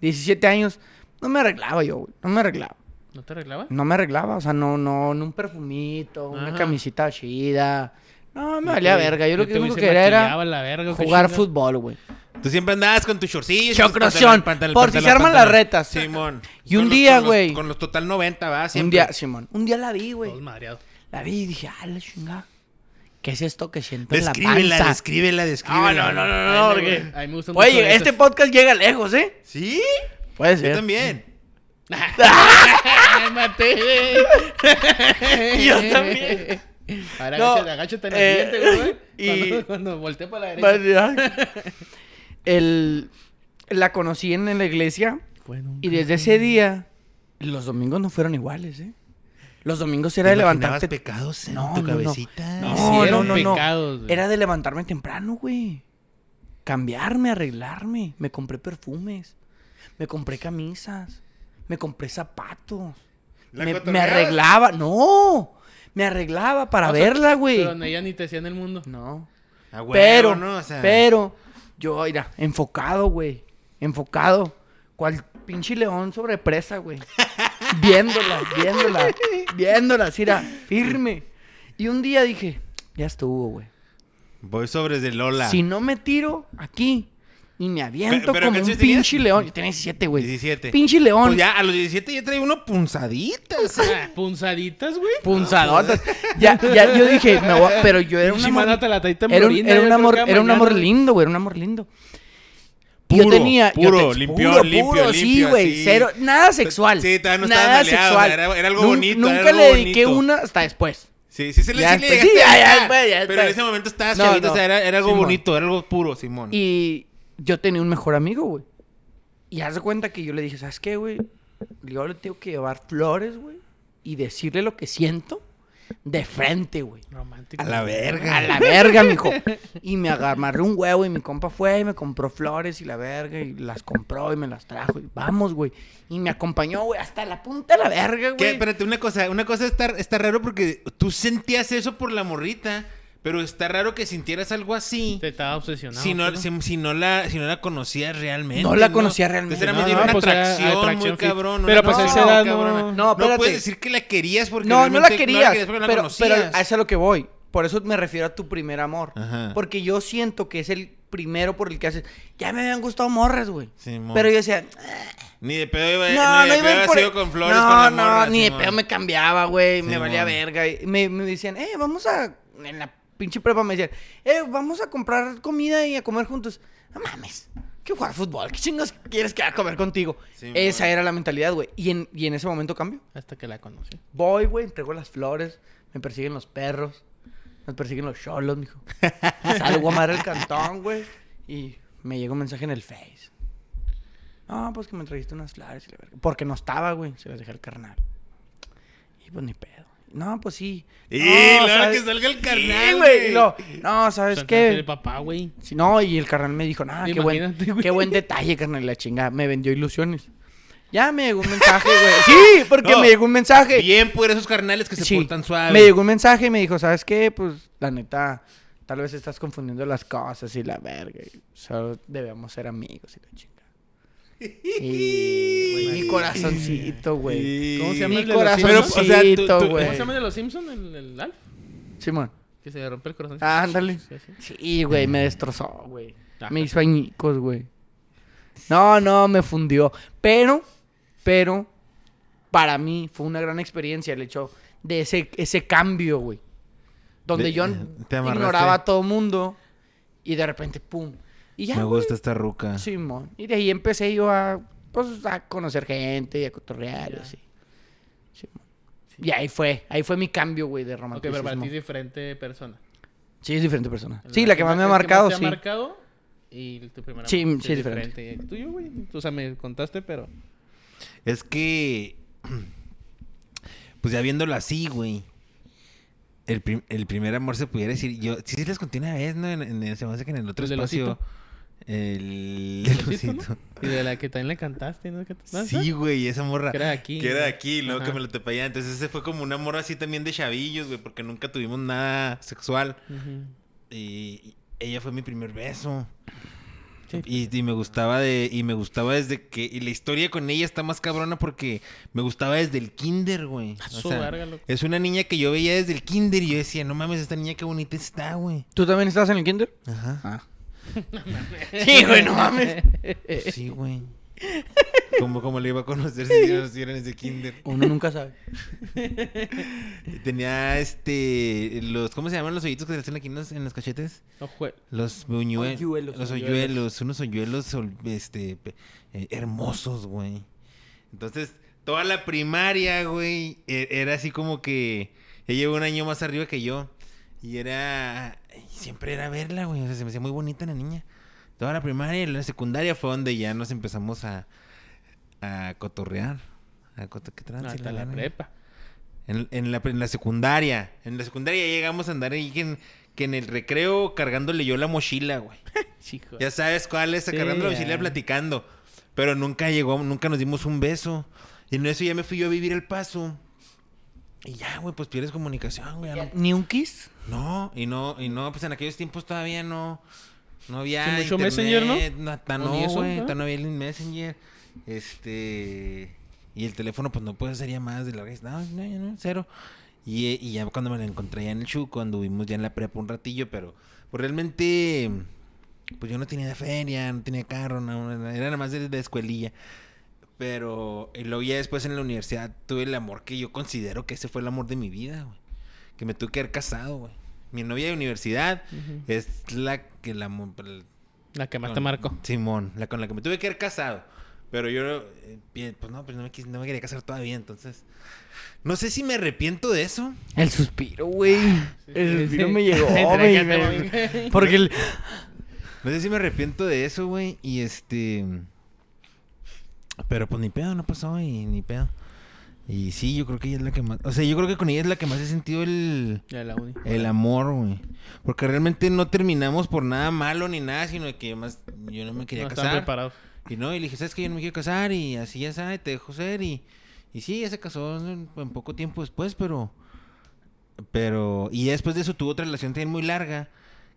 17 años, no me arreglaba yo, güey. No me arreglaba. ¿No te arreglaba? No me arreglaba, o sea, no, no, no un perfumito, una camisita chida. No, me valía verga. Yo lo que único que quería era la verga, jugar fútbol, güey. Tú siempre andabas con tus shortcillos. Chocroción, por si se arman las retas. Simón. Y un día, güey. Con los total 90, va, Un siempre. día, Simón, un día la vi, güey. Todos madreados. La vi y dije, ah, la chingada. ¿Qué es esto que siento en la Descríbela, panza? descríbela, descríbela. No, no, no, no, no, me porque... gusta- a mí me gusta Puede mucho llegar- eso. este podcast llega lejos, ¿eh? ¿Sí? Puede Yo ser. también. *laughs* ¡Me maté! Yo también. Ahora No, agáchate, agáchate en el eh, siguiente, güey. y- Cuando, cuando volteé para la derecha. *laughs* El, la conocí en la iglesia y desde ese día los domingos no fueron iguales, ¿eh? Los domingos era de ¿Te imaginabas levantarte... pecados en No, tu no, no. cabecita? No, no, no, no. pecados, güey. Era de levantarme temprano, güey. Cambiarme, arreglarme. Me compré perfumes. Me compré camisas. Me compré zapatos. ¿La Me, me arreglaba. No. Me arreglaba para O sea, verla, güey. Pero ella ni te hacía en el mundo. No. A huevo, Pero, ¿no? O sea, pero, yo, mira, enfocado, güey. Enfocado. Cual pinche león sobre presa, güey. *laughs* viéndola, viéndola, viéndola, era, firme. Y un día dije, ya estuvo, güey. Voy sobres de Lola. Si no me tiro aquí y me aviento Pero- pero como ¿qué un tenías? pinche león. Yo tenía 17, güey. 17. Pinche león. Pues ya, a los 17 ya traía uno punzaditas. Ah, *laughs* Punzaditas, güey. Punzadotas. ya, ya, yo dije, me voy a- pero yo era un amor. la Era un, era yo un amor, era un amor lindo, güey, era un amor lindo. Y yo Puro, tenía. yo puro, te- limpión, puro, limpio, puro, sí, limpio, güey. así. Cero, nada sexual. Sí, todavía no nada maleado, sexual. era- era algo bonito, Nunca era algo le dediqué bonito. una hasta después. Sí, sí, sí, le, Ya sí le después, sí, ya, ya ya Pero en ese momento estabas No, chavito, no. o sea, era, era algo Simón. bonito, era algo puro, Simón. Y yo tenía un mejor amigo, güey. Y haz de cuenta que yo le dije, ¿sabes qué, güey? Yo le tengo que llevar flores, güey. Y decirle lo que siento. De frente, güey. Romántico. A la verga. A la verga, mijo. Y me agarré un huevo y mi compa fue y me compró flores y la verga y las compró y me las trajo. Y vamos, güey. Y me acompañó, güey, hasta la punta de la verga, ¿Qué? güey. Espérate, una cosa, una cosa está, está raro porque tú sentías eso por la morrita, pero está raro que sintieras algo así. Te estaba obsesionado. Si no, pero- si, si no la, si no la conocías realmente. No la conocía realmente. Entonces era No, no, una pues era atracción, atracción muy cabrón. Pero pues a esa edad no-. No, puedes decir que la querías porque No, no la querías. porque la pero, pero conocías. a eso es a lo que voy. Por eso me refiero a tu primer amor. Ajá. Porque yo siento que es el primero por el que haces. Ya me habían gustado morras, güey. Simón. Pero yo decía, Ni de pedo iba, no, ni no de iba pedo a ir por sido con flores No, con la no, morra, ni de pedo me cambiaba, güey. me valía verga. Y me, me decían, eh, vamos a. En la pinche prepa me decían, eh, vamos a comprar comida y a comer juntos. No mames. ¿Qué jugar fútbol? ¿Qué chingos quieres que haga a comer contigo? Esa era la mentalidad, güey. Y en, y en ese momento cambio. Hasta que la conocí. Voy, güey, entrego las flores, me persiguen los perros, me persiguen los cholos, mijo. *laughs* Salgo a madre el cantón, güey, y me llega un mensaje en el Face. No, pues que me trajiste unas flores y la verga. Porque no estaba, güey, se las dejé al carnal. Y pues ni pedo. No, pues sí. Y No, ¿sabes? que salga el carnal, güey. güey. y lo- No, ¿sabes qué? papá, güey. Sí, no, y el carnal me dijo, nah, qué buen, qué buen detalle, carnal, la chingada. Me vendió ilusiones. Ya me llegó un mensaje, güey. *laughs* Sí, porque No, me llegó un mensaje. Bien por esos carnales que se Sí. portan suave. Me llegó un mensaje y me dijo, ¿sabes qué? Pues, la neta, tal vez estás confundiendo las cosas y la verga. y solo debemos ser amigos y la chinga. Y, güey, mi corazoncito, güey. ¿Cómo se llama Mi el de los Pero, o sea, tú- corazoncito, tú- güey. ¿Cómo se llama el de los Simpsons? El, el Alf. Simón. Que se le rompe el corazón. Ah, ándale. Sí, sí. Sí, güey, me destrozó, güey. Ajá. Me hizo añicos, güey. No, no, me fundió. Pero, pero, para mí fue una gran experiencia el hecho de ese, ese cambio, güey. Donde De- yo te amarraste. ignoraba a todo mundo y de repente, pum. Y ya, Me güey. gusta esta ruca. Simón. Y de ahí empecé yo a, pues, a conocer gente y a cotorrear y así. Simón. Y ahí fue, ahí fue mi cambio, güey, de Ok, romanticismo. pero para ti es diferente persona. Sí, es diferente persona. Sí, la que más me ha marcado, te sí. ha marcado y tu primera Sí, amor, sí, es diferente. El tuyo, güey. O sea, me contaste, pero... Es que. *clears throat* Pues ya viéndolo así, güey. El, prim- el primer amor se pudiera decir. Yo sí, sí les conté una vez, ¿no? En, en- se me hace que en el otro ¿El espacio. osito? El. ¿El no? Y de la que también le cantaste, ¿no? ¿Qué- ¿no? Sí, güey, esa morra. Que era de aquí. Que era de aquí, luego Ajá. que me lo tepé allá. Entonces ese fue como un amor así también de chavillos, güey, porque nunca tuvimos nada sexual. Ujú. Y, y ella fue mi primer beso. Sí. Y, y me gustaba de y me gustaba desde que y la historia con ella está más cabrona porque me gustaba desde el kinder, güey. O sea, es una niña que yo veía desde el kinder y yo decía, "No mames, esta niña qué bonita está, güey." ¿Tú también estabas en el kinder? Ajá. Ah. Sí, güey, no mames. Sí, güey. *laughs* ¿Cómo, cómo le iba a conocer si era en ese kinder? Uno nunca sabe. *laughs* Tenía este los ¿cómo se llaman los hoyitos que se le hacen aquí en los, en los cachetes? Los buñuelos. Hoyuelos. Los hoyuelos. Unos hoyuelos este, eh, hermosos, güey. Entonces, toda la primaria, güey, e- era así como que... Ella lleva un año más arriba que yo. Y era... Siempre era verla, güey. O sea, se me hacía muy bonita la niña. Toda la primaria y la secundaria fue donde ya nos empezamos a... A cotorrear. A coto- ¿Qué trans- Hasta la lana? prepa. En, en la, en la secundaria. En la secundaria ya llegamos a andar ahí que en, que en el recreo cargándole yo la mochila, güey. *laughs* Ya sabes cuál es, Sí, cargando la mochila platicando. Pero nunca llegó, nunca nos dimos un beso. Y en eso ya me fui yo a vivir el paso. Y ya, güey, pues pierdes comunicación, güey. no- ¿Ni un kiss? No, y no, y no, pues en aquellos tiempos todavía no. No había. Sí, mucho Messenger, ¿no? ¿no? Hasta ¿O no, güey. no? había el Messenger. Este. Y el teléfono, pues no puede ser ya más de la vez. No, no, no, cero. Y, y ya cuando me la encontré ya en el Chu, cuando vimos ya en la prepa un ratillo, pero pues realmente. Pues yo no tenía feria, no tenía carro, no, era nada más de, de escuelilla. Pero y luego ya después en la universidad tuve el amor que yo considero que ese fue el amor de mi vida, güey. Que me tuve que haber casado, güey. Mi novia de universidad es la que la... el- La que más con- te marcó. Simón, la con la que me tuve que haber casado. Pero yo, eh, pues no, pues no me, quis- no me quería casar todavía, entonces... No sé si me arrepiento de eso. El suspiro, güey. el sí, suspiro sí. me llegó, *laughs* güey. me- Porque el... No sé si me arrepiento de eso, güey. Y este... Pero pues ni pedo, no pasó y ni pedo. Y sí, yo creo que ella es la que más... O sea, yo creo que con ella es la que más he sentido el... Uni. El amor, güey. Porque realmente no terminamos por nada malo ni nada, sino que más yo no me quería No casar. preparados. Y no, y le dije, ¿sabes que Yo no me quiero casar y así ya sabe, te dejo ser. Y, y sí, ya se casó en, en poco tiempo después, pero... Pero... Y después de eso tuvo otra relación también muy larga,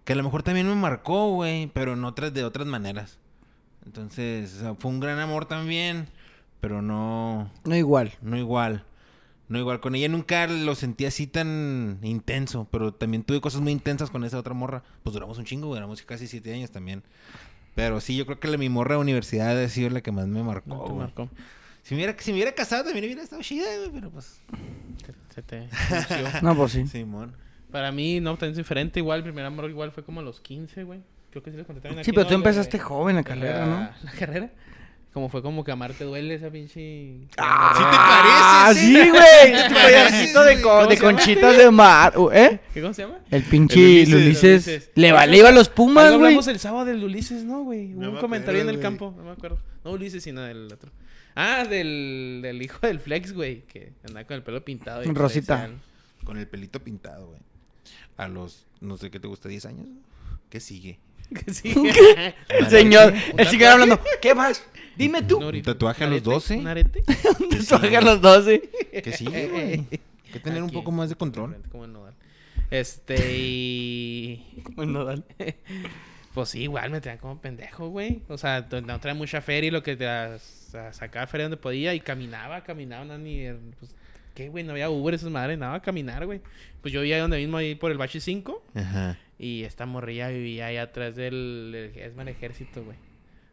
que a lo mejor también me marcó, güey, pero en otras, de otras maneras. Entonces, o sea, fue un gran amor también, pero no... No igual. No igual. No igual. Con ella nunca lo sentí así tan intenso. Pero también tuve cosas muy intensas con esa otra morra. Pues duramos un chingo, duramos casi siete años también. Pero sí, yo creo que la, mi morra de universidad ha sido la que más me marcó. No te güey. marcó. Si, me hubiera, si me hubiera casado también hubiera estado chida, güey. Pero pues, Se- Se te. *laughs* No, pues sí. Simón. Para mí, no, también es diferente. Igual, el primer amor igual fue como a los 15, güey. Creo que sí les conté también Sí, aquí, pero ¿no? tú De- empezaste joven la carrera, ¿no? *laughs* la, carrera. Como fue como que amarte duele esa pinche... Ah, parece, sí. sí, güey. Tu Te parece, de, co- ¿Cómo de llama? conchitas de mar. uh, ¿Eh? ¿Qué, ¿Cómo se llama? El pinche El Ulises. Ulises. Ulises. Le vale iba a los Pumas, güey. hablamos el sábado del Ulises, ¿no, güey? Hubo No un me comentario en el güey. campo, no me acuerdo. No Ulises, sino del otro. Ah, del, del hijo del Flex, güey, que andaba con el pelo pintado. y Rosita. decían- Con el pelito pintado, güey. A los, no sé qué te gusta, 10 años. ¿Qué sigue? *laughs* Que sí. El señor, ¿Un el tatuaje? señor hablando. ¿Qué más? Dime tú. Un tatuaje a los arete, 12? ¿Un arete? *laughs* Un tatuaje a los 12. ¿Qué sigue, güey? *laughs* Hay que tener un poco más de control. Como el nodal. Este, y... Como el nodal. Pues sí, igual me traían como pendejo, güey. O sea, no traía mucha feria y lo que te sacaba feria donde podía y caminaba, caminaba, no, ni. Pues, ¿Qué, güey? No había Uber, esas madres, nada, a caminar, güey. Pues yo vivía donde mismo ahí por el Bache 5 Ajá. Y esta morrilla vivía ahí atrás del, del es el ejército, güey.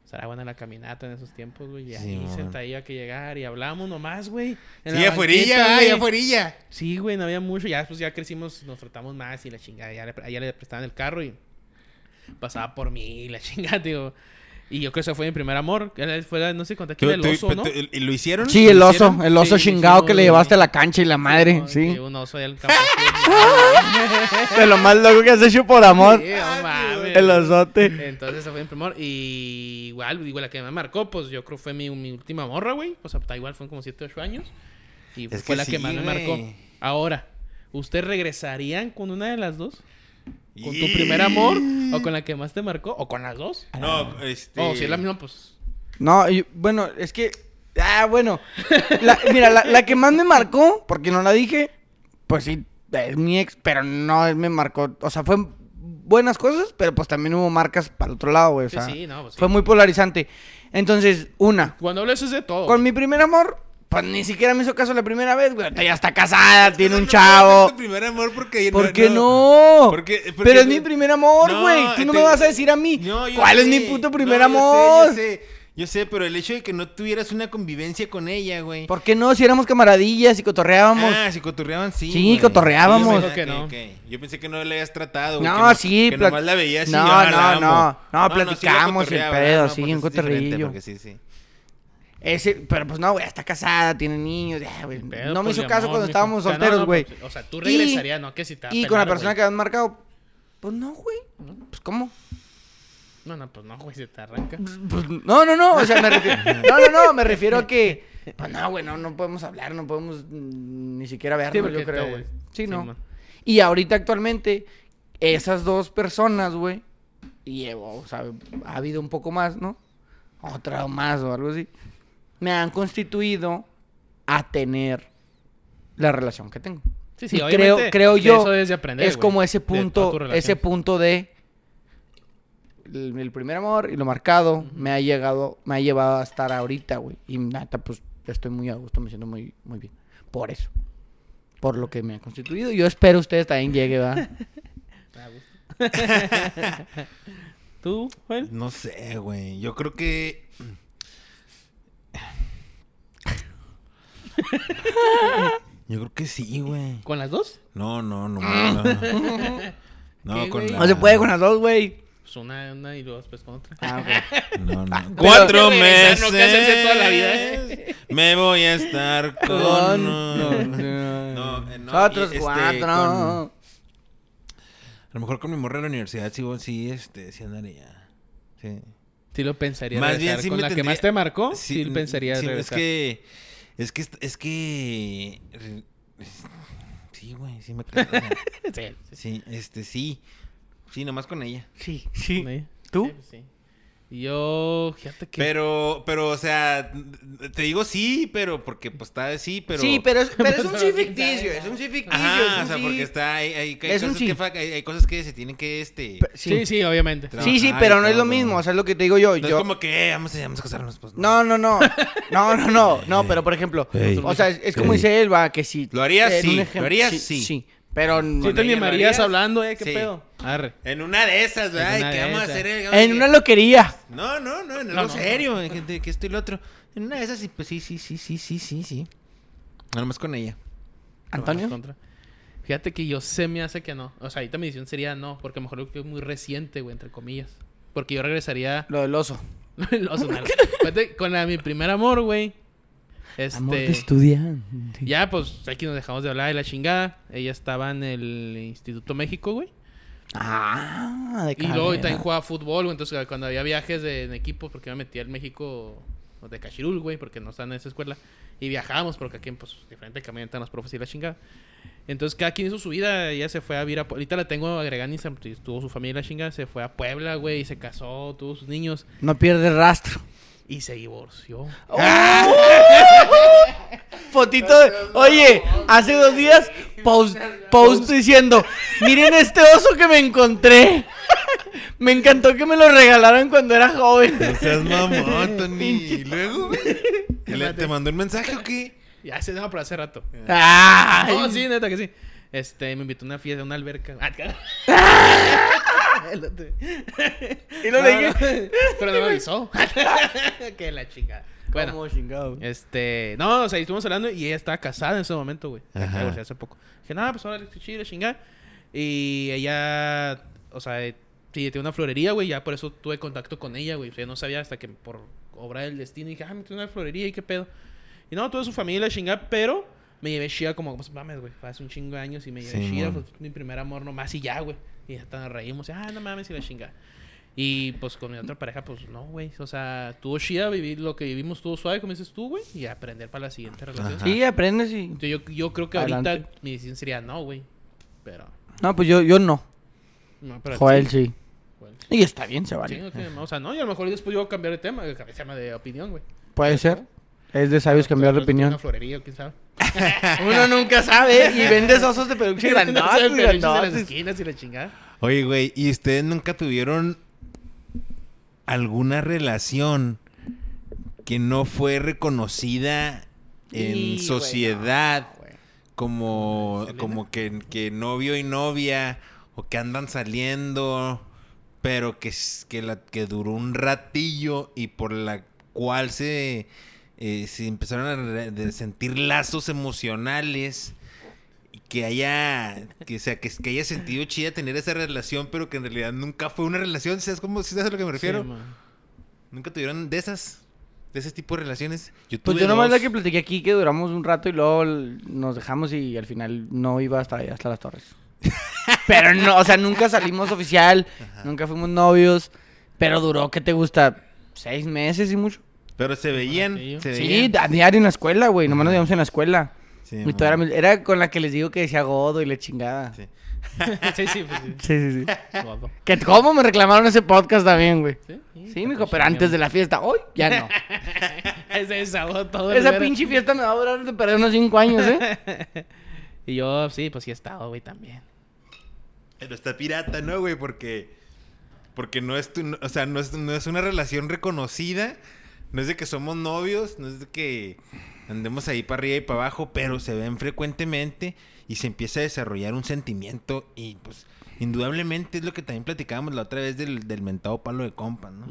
O sea, era buena la caminata en esos tiempos, güey. Y ahí sentadilla que llegar y hablábamos nomás, güey. Sí, la afuerilla, ya afuerilla. Sí, güey, no había mucho. Ya después ya crecimos, nos tratamos más y la chingada. Ya le, le prestaban el carro y pasaba por mí y la *laughs* chingada, digo. Y yo creo que ese fue mi primer amor. Fue, no sé aquí Tú- el oso, ¿no? tú- ¿Y lo hicieron? Sí, ¿Lo el oso. hicieron? El oso Sí, chingado que le llevaste a la cancha y la madre. No, Sí. que Un oso campo. *laughs* De lo más loco que has hecho por amor. Sí, mames. El osote. Entonces ese fue mi primer amor. Y igual, digo, la que me marcó, pues yo creo fue mi, mi última morra, güey. O sea, igual fueron como 7, 8 años. Y Es fue que la que sí, más me marcó. Ahora, ¿ustedes regresarían con una de las dos? ¿Con tu primer amor? ¿O con la que más te marcó? ¿O con las dos? No, este... O si es la misma, pues. No, y- bueno, es que. Ah, bueno. La- mira, la, la que más me marcó, porque no la dije, pues sí, es mi ex, pero no me marcó. O sea, fue buenas cosas, pero pues también hubo marcas para el otro lado, güey. O Sí, sea, sí, no, pues sí. fue muy polarizante. Entonces, una, Cuando hablo eso es de todo. con mi primer amor, pues ni siquiera me hizo caso la primera vez, güey. Ya está casada, tiene No, un no chavo. ser tu primer amor porque... ¿Por qué no? Porque- porque- Pero es mi primer amor, No, güey. Tú no te- me vas a decir a mí. No, yo ¿Cuál es mi puto primer No, amor? Yo sé, yo sé, yo sé, pero el hecho de que no tuvieras una convivencia con ella, güey. ¿Por qué no? Si éramos camaradillas y cotorreábamos. Ah, si cotorreaban, sí. Sí, güey. cotorreábamos. Yo que pensé no. Yo pensé que no le habías tratado, güey. No, que no- sí, Que plat- nomás la veías y No, la no, no. No, sí la platicamos cotorreaba, pedo, sí, un es cotorrillo. Porque sí, sí. Ese, pero pues no, güey, está casada, tiene niños, ya, güey. No me pues, hizo caso amor, cuando estábamos no, solteros, no, güey. pues, o sea, tú Y- regresarías, no que si te va a Y con la persona güey. que habían marcado, pues no, güey. Pues cómo. No, no, pues no, güey, se te arranca. Pues, no, no, no, o sea, me refiero. *laughs* No, no, no, me refiero a que. Pues no, güey, no, no podemos hablar, no podemos ni siquiera vernos, porque yo creo, güey. Sí, no. man. Y ahorita actualmente, esas dos personas, güey, y o sea, ha habido un poco más, ¿no? Otra o más o algo así. Me han constituido a tener la relación que tengo. Sí, sí, Y obviamente, creo, creo de yo eso debes de aprender, es como ese punto, ese punto de el, el primer amor y lo marcado me ha llegado, me ha llevado a estar ahorita, güey. Y neta, pues estoy muy a gusto, me siento muy, muy bien. Por eso. Por lo que me ha constituido. Yo espero ustedes también lleguen, ¿verdad? *laughs* *laughs* ¿Tú, Joel? No sé, güey. Yo creo que. Yo creo que sí, güey. ¿Con las dos? No, no, no. No, no. Se puede con las dos, güey. Pues una, una y luego después con otra. Ah, ok. No, no. Pero- Cuatro Qué meses. no, que toda la vida, ¿eh? Me voy a estar *laughs* con. Con- No, no, eh, no, y, este, cuatro. con- A lo mejor con mi morra de la universidad, sí, sí, este, sí andaría. Sí. Sí lo pensaría Más regresar bien sí con me la que tendría- más te marcó, sí, mm, pensaría sí, Es regresar. que Es que, es que... Sí, güey, sí me creo. *laughs* Sí, sí. Sí, este, sí. Sí, nomás con ella. Sí, sí. Sí. ¿Tú? Sí, sí. Yo, fíjate que. Pero, pero, o sea, te digo sí, pero porque pues está sí, pero... Sí, pero es, pero es *laughs* un sí ficticio, sí. es un sí ficticio. Ajá, es un o sea, sí- porque está, hay, hay, hay Es un cosas sí. que, hay, hay cosas que se tienen que, este... Sí, sí, obviamente. Sí, sí, pero no es lo mismo, o sea, es lo que te digo yo. No yo es como que, eh, vamos, a, vamos a casarnos, pues. No, no, no. No, *laughs* no, no. No, pero por ejemplo, Ey. o sea, es, es como dice él, va, que si. Lo harías, sí, lo harías, sí. Sí, pero. Sí, te animarías hablando, ¿eh? ¿Qué Sí. pedo? Arre. En una de esas, ¿verdad? En ¿Y una ¿Qué de vamos a hacer? En una loquería. No, no, no, en No, algo no. serio, en gente que esto y lo otro. En una de esas, sí, pues sí, sí, sí, sí, sí, sí, sí. Nada más con ella. Antonio. Contra. Fíjate que yo se me hace que no. O sea, ahorita mi decisión sería no, porque a lo mejor es muy reciente, güey, entre comillas. Porque yo regresaría. *laughs* Lo del oso. *laughs* Lo sonar. Fíjate, con la- mi primer amor, güey. Este. estudiante. Ya, pues aquí nos dejamos de hablar de la chingada. Ella estaba en el Instituto México, güey. Ah, de Y luego carrera. también jugaba fútbol, güey. Entonces, cuando había viajes de, en equipo, porque me metía al México de Cachirul, güey, porque no están en esa escuela. Y viajábamos, porque aquí, pues, diferente camino entran los profes y la chingada. Entonces, cada quien hizo su vida. Ella se fue a vivir a... Pue- Ahorita la tengo agregada en Tuvo su familia y la chingada. Se fue a Puebla, güey. Y se casó, tuvo sus niños. No pierde rastro. Y se divorció. *laughs* Fotito de... Oye, hace dos días post, post diciendo, miren este oso que me encontré. *laughs* Me encantó que me lo regalaron cuando era joven. No seas mamón, Tony. *laughs* ¿Y luego? ¿Le- ¿Te mandó un mensaje o qué? Ya se dejó por hace rato. Ay. No, sí, neta que sí. Este, me invitó a una fiesta, a una alberca. Ah. *laughs* Y no le dije... Pero no me avisó. que la chica. Bueno, ¿Cómo chingado? este. No, o sea, estuvimos hablando y ella estaba casada en ese momento, güey. Se divorciar hace poco. Dije, nada, pues ahora qué chido, chingada. Y ella, o sea, sí, tiene una florería, güey. Ya por eso tuve contacto con ella, güey. O sea, yo no sabía hasta que por obra del destino dije, ah, me tiene una florería y qué pedo. Y no, tuve su familia, chingada, pero me llevé Shia como, pues mames, güey. Hace un chingo de años y me llevé Sí, Shia, mon. fue mi primer amor nomás y ya, güey. Y ya hasta nos reímos, ah, no mames, y la chingada. Y pues con mi otra pareja, pues no, güey. O sea, tuvo Shia, vivir lo que vivimos tuvo suave, como dices tú, güey. Y aprender para la siguiente relación. Ajá. Sí, aprendes y... Entonces, yo, yo creo que Adelante. ahorita mi decisión sería no, güey. Pero. No, pues yo, yo no. No, pero Joel sí. Joel. Y está bien, se Sí, vale. no o sea, no, y a lo mejor después yo voy a cambiar de tema, de tema de opinión, güey. Puede ser. Es de sabios cambiar de tiene opinión. Una florería, quién sabe. *laughs* Uno nunca sabe. Y vendes osos de *laughs* peluche grandotes, peluches en las grandotes. esquinas y la chingada. Oye, güey, ¿y ustedes nunca tuvieron alguna relación que no fue reconocida en Y, sociedad como, como que, que novio y novia o que andan saliendo, pero que, que, la, que duró un ratillo y por la cual se, eh, se empezaron a sentir lazos emocionales que haya, que, o sea, que, que haya sentido chida tener esa relación, pero que en realidad nunca fue una relación, ¿sabes cómo? ¿Sí ¿Sabes a lo que me refiero? Sí. Nunca tuvieron de esas, de ese tipo de relaciones. Yo Pues yo nomás la que platiqué aquí que duramos un rato y luego nos dejamos y al final no iba hasta allá, hasta las torres. *laughs* pero no, o sea, nunca salimos oficial, nunca fuimos novios, pero duró, ¿qué te gusta? ¿Seis meses y mucho? Pero se veían, Sí, a diario en la escuela, güey, nomás nos veíamos en la escuela. Sí, era, mi- era con la que les digo que decía godo y le chingada. Sí. *laughs* sí, sí, pues sí. Sí, sí. Que cómo me reclamaron ese podcast también, güey. Sí, Sí, mijo, pero antes de la fiesta, hoy ya no. *laughs* Ese desahogó todo. el Esa verano. pinche fiesta me va a durar de perder unos cinco años, ¿eh? *laughs* Y yo, sí, pues sí he estado, güey, también. Pero está pirata, ¿no, güey? Porque. Porque no es, tu- no- o sea, no es, no es una relación reconocida. No es de que somos novios. No es de que andemos ahí para arriba y para abajo. Pero se ven frecuentemente. Y se empieza a desarrollar un sentimiento. Y pues, indudablemente es lo que también platicábamos la otra vez del, del mentado palo de compas, ¿no?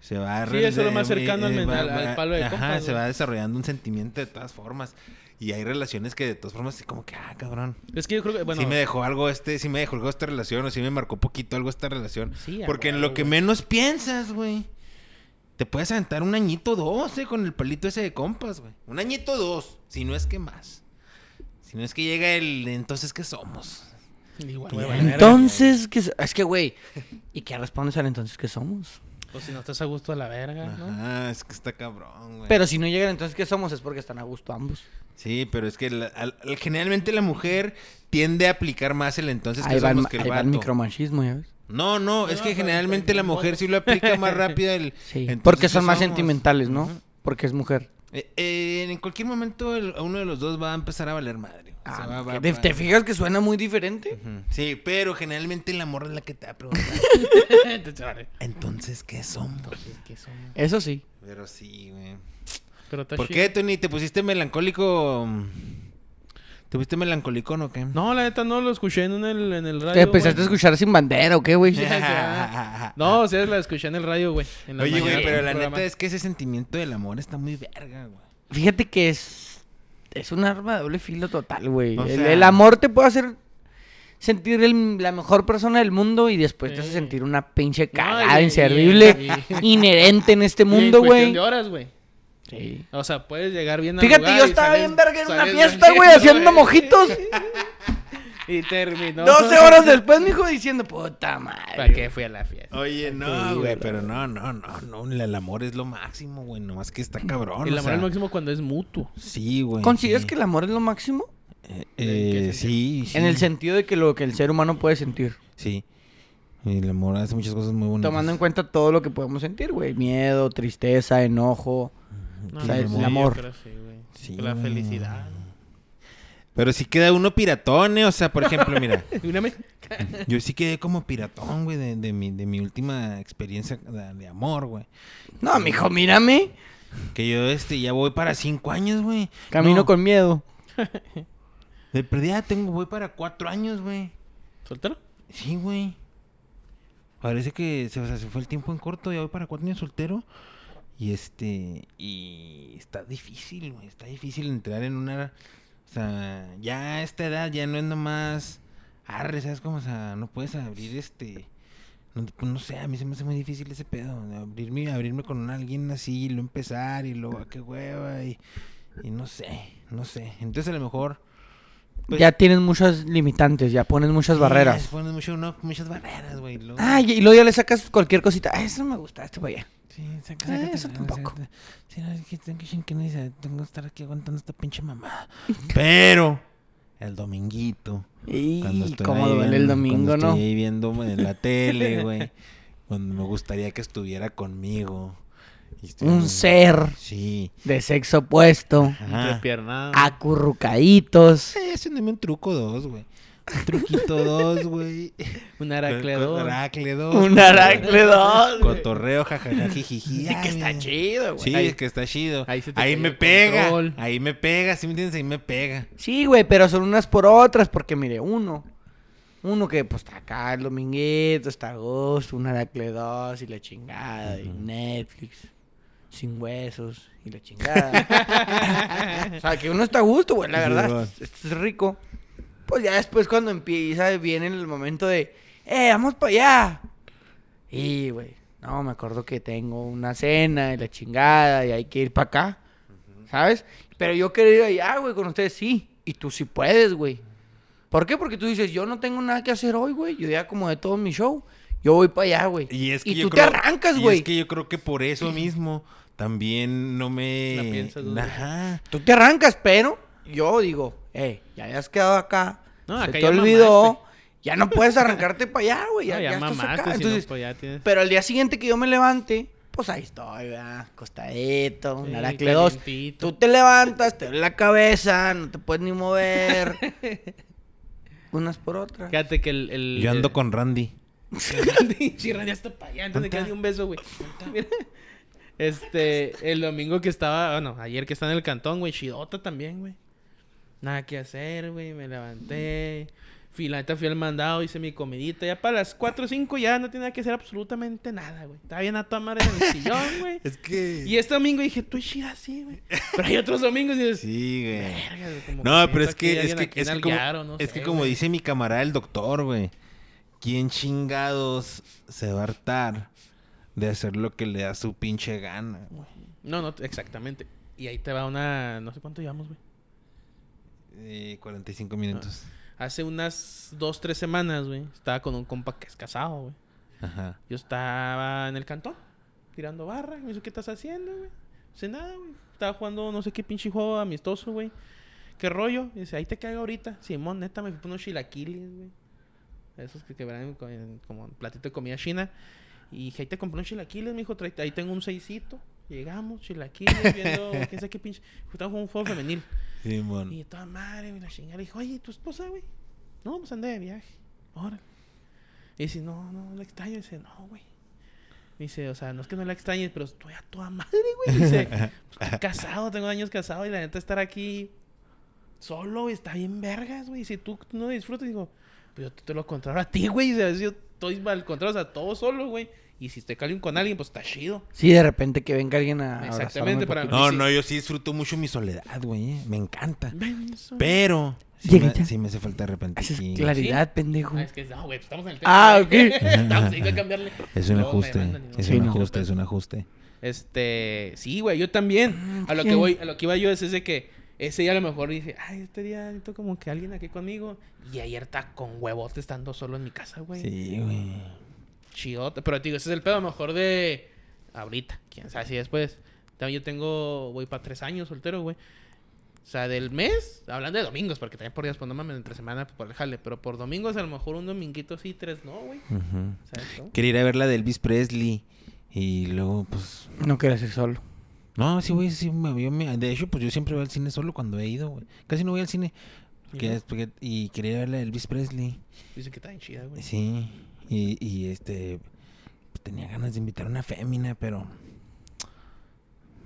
Se va Sí, eso es lo más cercano al va- al- palo de ajá, compas, se va desarrollando un sentimiento de todas formas. Y hay relaciones que de todas formas, así como que, ah, cabrón. Es que yo creo que, bueno. sí me dejó algo este, sí me dejó algo esta relación, o sí me marcó poquito algo esta relación. Sí, Porque en lo que menos piensas, güey. Te puedes aventar un añito dos, eh, con el palito ese de compas, güey. Un añito dos, si no es que más. Si no es que llega el entonces que somos. Igual, güey. Entonces, ¿qué es? es que, güey, ¿y qué respondes al entonces que somos? Pues si no estás a gusto a la verga, ¿no? Ajá, es que está cabrón, güey. Pero si no llegan, entonces, ¿qué somos? Es porque están a gusto ambos. Sí, pero es que la- al- al- generalmente la mujer tiende a aplicar más el entonces que ahí va, el, somos que el ahí va el vato. micromachismo, ¿ya ves? No, no, es No, que generalmente la mujer sí lo aplica más *laughs* rápido el... Sí, porque ¿qué son más somos? sentimentales, ¿no? Porque es mujer. Eh, eh, en cualquier momento el- uno de los dos va a empezar a valer madre. O sea, Ah, va- va- ¿te, va- te fijas que suena muy diferente? Sí, pero generalmente la morra es la que te va a preguntar. *laughs* Entonces, ¿qué somos? ¿Qué son? Eso sí. Pero sí, güey. ¿Por qué, Tony? ¿Te pusiste melancólico? ¿Te pusiste melancólico o qué? No, la neta no lo escuché en el, en el radio. ¿Te empezaste güey. a escuchar sin bandera o qué, güey? *laughs* No, o sea, la escuché en el radio, güey. en Oye, güey, pero la programa. neta es que ese sentimiento del amor está muy verga, güey. Fíjate que es. Es un arma de doble filo total, güey. O el, sea- el amor te puede hacer sentir el- la mejor persona del mundo y después te hace sentir una pinche No, cagada y- inservible, y- inherente en este en mundo, cuestión güey. de horas, güey. Sí. O sea, puedes llegar bien al Fíjate, lugar yo y estaba sales- bien verga en una fiesta, güey, haciendo mojitos. *laughs* Y terminó. 12 horas después, mijo, diciendo, puta madre. ¿Para qué fui a la fiesta? Oye, Sí, no, güey, pero no, no, no, no. el amor es lo máximo, güey. Nomás que está cabrón. El o amor sea, al máximo cuando es mutuo. Sí, güey. ¿Consideras sí. que el amor es lo máximo? Eh, ¿En qué eh, sí, sí. En el sentido de que lo que el ser humano puede sentir. Sí. El amor hace muchas cosas muy bonitas. Tomando en cuenta todo lo que podemos sentir, güey. Miedo, tristeza, enojo. No, sí, el amor. sí, la felicidad. Pero sí queda uno piratón, ¿eh? O sea, por ejemplo, mira. *laughs* Yo sí quedé como piratón, güey, de, de mi, de mi última experiencia de, de amor, güey. No, mijo, mírame. Que yo, este, ya voy para cinco años, güey. Camino No, con miedo. *laughs* De perdida tengo, voy para cuatro años, güey. ¿Soltero? Sí, güey. Parece que se, o sea, se fue el tiempo en corto, ya voy para cuatro años soltero. Y este, y está difícil, güey. Está difícil entrar en una... O sea, ya a esta edad ya no es nomás... Arre, ¿sabes cómo? O sea, no puedes abrir este... No, pues, no sé, a mí se me hace muy difícil ese pedo. Abrirme, abrirme con alguien así, y luego empezar, y luego, "Ah, qué hueva, y, y no sé, no sé. Entonces a lo mejor... pues, ya tienes muchas limitantes, ya pones muchas sí, barreras. pones mucho- no, muchas barreras, güey. luego- Ah, y y luego ya le sacas cualquier cosita. Ah, eso me gusta, este allá. Sí, saca, Eh, sácate eso la- tampoco. Sí, no, es que tengo que- estar aquí aguantando esta pinche mamá. *laughs* Pero, el dominguito. cuando Y estoy cómo ahí duele el domingo, cuando ¿no? Estoy ahí viendo en la *laughs* tele, güey. cuando me gustaría que estuviera conmigo. Un ser Sí. de sexo opuesto, acurrucaditos. Eh, un truco dos, güey. Un truquito dos, güey. *laughs* Un aracledor. Aracle dos. Un aracledor. güey. Cotorreo, jajaja, jijiji. Sí que está chido, güey. Sí, es que está chido. ahí se te Ahí me el pega. control. Ahí me pega, ¿sí me entiendes? Ahí me pega. Sí, güey, pero son unas por otras, porque mire, uno. Uno que pues está acá el dominguito, está a gusto, un Aracle 2 y la chingada, y Netflix, sin huesos y la chingada. *laughs* o sea, que uno está a gusto, güey, la Sí, verdad, esto, esto es rico. Pues ya después cuando empieza, viene el momento de, eh, vamos para allá. Y, güey, no, me acuerdo que tengo una cena y la chingada y hay que ir para acá, ¿sabes? Pero yo quería ir allá, güey, con ustedes sí. Y tú sí puedes, güey. ¿Por qué? Porque tú dices, yo no tengo nada que hacer hoy, güey. Yo ya como de todo mi show. Yo voy para allá, güey. Y es que yo tú creo- te arrancas, y güey. Es que yo creo que por eso mismo también no me. La piensas. Ajá. Tú te arrancas, pero yo digo, eh, ya hayas quedado acá. No, se acá te ya olvidó. mamaste. Ya no puedes arrancarte para allá, güey. Ya, No, ya ya estás mamaste, acá. si no, Entonces, pues ya tienes... pero al día siguiente que yo me levante, pues ahí estoy, ¿verdad? Acostadito, un Sí, aracle 2. calientito. Tú te levantas, te duele la cabeza, no te puedes ni mover. *laughs* Unas por otras. Fíjate que el... el Yo ando el- con Randy. *laughs* sí, Randy, hasta para allá. Entonces ¿Dónde que está? di un beso, güey. Mira. Este, el domingo que estaba, bueno, ayer que está en el cantón, güey, chidota también, güey. Nada que hacer, güey, me levanté. Fui, la neta fui al mandado, hice mi comidita. Ya para las 4 o 5 ya no tenía que hacer absolutamente nada, güey. Estaba bien a tomar en el sillón, güey. *laughs* Es que. Y este domingo dije, tú chida así, güey. Pero hay otros domingos y dices, Sí, güey. "Verga, güey, como No, pero es que, es que, es que como, no es sé, que como güey". dice mi camarada el doctor, güey. ¿Quién chingados se va a hartar de hacer lo que le da su pinche gana, güey? No, no, exactamente. Y ahí te va una, no sé cuánto llevamos, güey. Eh, 45 minutos. Hace unas dos, tres semanas, güey. Estaba con un compa que es casado, güey. Ajá. Yo estaba en el cantón. tirando barra. Me dice, ¿qué estás haciendo, güey? No sé nada, güey. Estaba jugando no sé qué pinche juego amistoso, güey. ¿Qué rollo? Y dice, ahí te caigo ahorita. Simón, neta, me fui por unos chilaquiles, güey. Esos que quebraron con- como un platito de comida china. Y dije, ahí te compré unos chilaquiles, mijo. Ahí tengo un seisito. Llegamos, chilaquiles, viendo *laughs* quién sabe qué pinche. Estaba jugando un juego femenil. Simón. Y toda madre, la chingada. Le dijo, oye, ¿tu esposa, güey? No, pues andé de viaje. Órale. Y dice, no, no, la extraño. Y dice, no, güey. Dice, o sea, no es que no la extrañes, pero estoy a toda madre, güey. Dice, pues, estoy *laughs* casado, tengo años casado y la neta estar aquí solo, güey, está bien vergas, güey. Si tú no disfrutas, digo, pues yo te lo contrario a ti, güey. Sea, yo estoy al contrario, o sea, todo solo, güey. Y si estoy caliente con alguien, pues está chido. Sí, de repente que venga alguien a Exactamente, para-. No, Sí. no, yo sí disfruto mucho mi soledad, güey. eh, Me encanta. Pero sí me, ya. sí me hace falta de repente. Haces sí. claridad, pendejo. Ah, es que no, güey, pues estamos en el tema. Ah, ok. *laughs* *laughs* estamos, hay que cambiarle. Es un ajuste. mandan Es un ajuste, es un ajuste. Este, sí, güey, yo también. A lo que voy, a lo que iba yo es ese que ese día a lo mejor dije, ay, este día necesito como que alguien aquí conmigo. Y ayer está con huevote estando solo en mi casa, güey. Sí, güey. Chidote. Pero te digo, ese es el pedo a lo mejor de ahorita. Quién sabe si después. También yo tengo, voy para tres años soltero, güey. O sea, del mes, hablando de domingos, porque también por días, pues no mames, entre semana pues, por el jale. Pero por domingos a lo mejor un dominguito sí, tres no, güey. ¿Sabes cómo? Quería ir a ver la de Elvis Presley. Y luego, pues. No quieres ir solo. No, sí, güey, sí. Me, yo me- de hecho, pues yo siempre voy al cine solo cuando he ido, güey. Casi no voy al cine. Porque porque- y quería ir a Elvis Presley. Dicen que está bien chida, güey. Sí. Y, y este. pues, tenía ganas de invitar a una fémina, pero.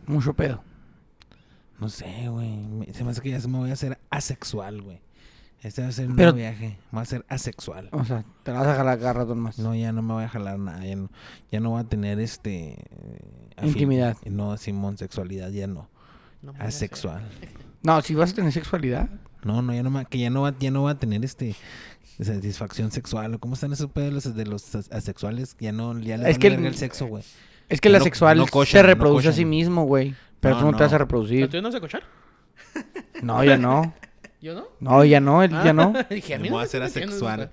Mucho pedo. No sé, güey. Se me hace que ya se me voy a hacer asexual, güey. Este va a ser un Pero- nuevo viaje. Voy a ser asexual. O sea, te la vas a jalar cada rato más. No, ya no me voy a jalar nada. Ya no, ya no voy a tener este. afin- Intimidad. No, Simón, sexualidad, ya no. Asexual. No, si vas a tener sexualidad. No, no, ya no me- que ya no va, ya no va a tener este satisfacción sexual. o ¿Cómo están esos pedos de los, de los as- asexuales? Ya no, ya les Es vale que- verga el sexo, güey. Es que la No- sexual no se cochan, no reproduce a sí cochan. mismo, güey. Pero No, tú no, te vas a. ¿Pero reproducir. tú no vas a cochar? No, ya no. *laughs* ¿Yo no? No, ya no, él ya no. *laughs* Dije, a mí Me no voy a diciendo asexual. eso.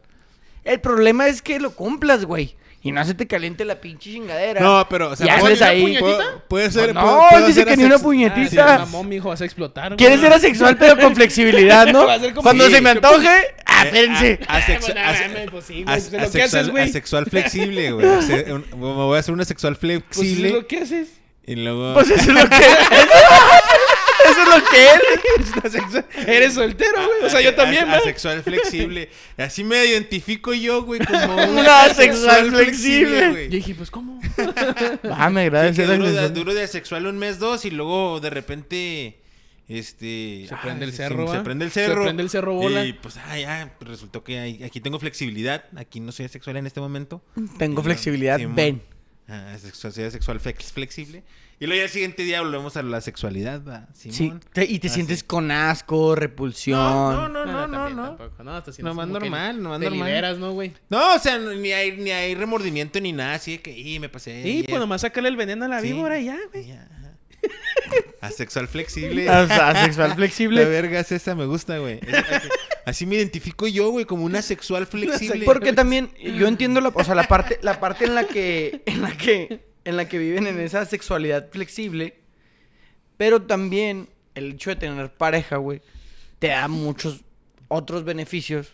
El problema es que lo cumplas, güey. Y no se te caliente la pinche chingadera. No, pero, o sea, Ya puede- andes ahí. puede- ¿Puñetita? Puede ser. No, puede él dice ser que ni una Ah, puñetita. sí, mamón, mijo, vas a explotar. Quieres ser asexual, pero con *laughs* flexibilidad, ¿no? *laughs* Ser Cuando Sí, se me ¿qué antoje. Ah, espérense. pues pues asexual- güey. Asexual flexible, güey. Un- Me voy a hacer un asexual Pues eso flexible. es lo que haces. Y luego. Pues eso es lo que Eso es lo que él. *laughs* Eres soltero, güey. O sea, yo también, güey. Asexual flexible. Así me identifico yo, güey, como *laughs* un Una asexual flexible. Yo güey. dije, pues, ¿cómo? *laughs* Ah, me ser duro, de, asexual. duro de asexual un mes, dos, y luego de repente. Este. Se ah, prende el se- cerro, Se ¿va? prende el Se cerro. prende el cerro bola. Y pues, ah, ya. pues, resultó que hay- aquí tengo flexibilidad. Aquí no soy asexual en este momento. Tengo Y flexibilidad, Simón. ven. Ah, sexual, soy asexual flex- flexible. Y luego ya el siguiente día volvemos a la sexualidad, ¿va? Sí, Simón. te- y te Ah, sientes sí. con asco, repulsión. No, no, no, no, no, también no. tampoco. No, hasta Nomás normal, nomás te normal. liberas, ¿no, güey? No, o sea, no- ni hay, ni hay remordimiento ni nada, así de que, y me pasé. Sí, y pues nomás sácale el veneno a la Sí. víbora y ya, güey. ya. *laughs* Asexual flexible. Asexual La flexible. verga es esa, me gusta, güey. Así, así me identifico yo, güey, como una sexual *laughs* flexible. Porque también yo entiendo la, o sea, la parte, la parte en la que, en la que, en la que viven en esa sexualidad flexible, pero también el hecho de tener pareja, güey, te da muchos otros beneficios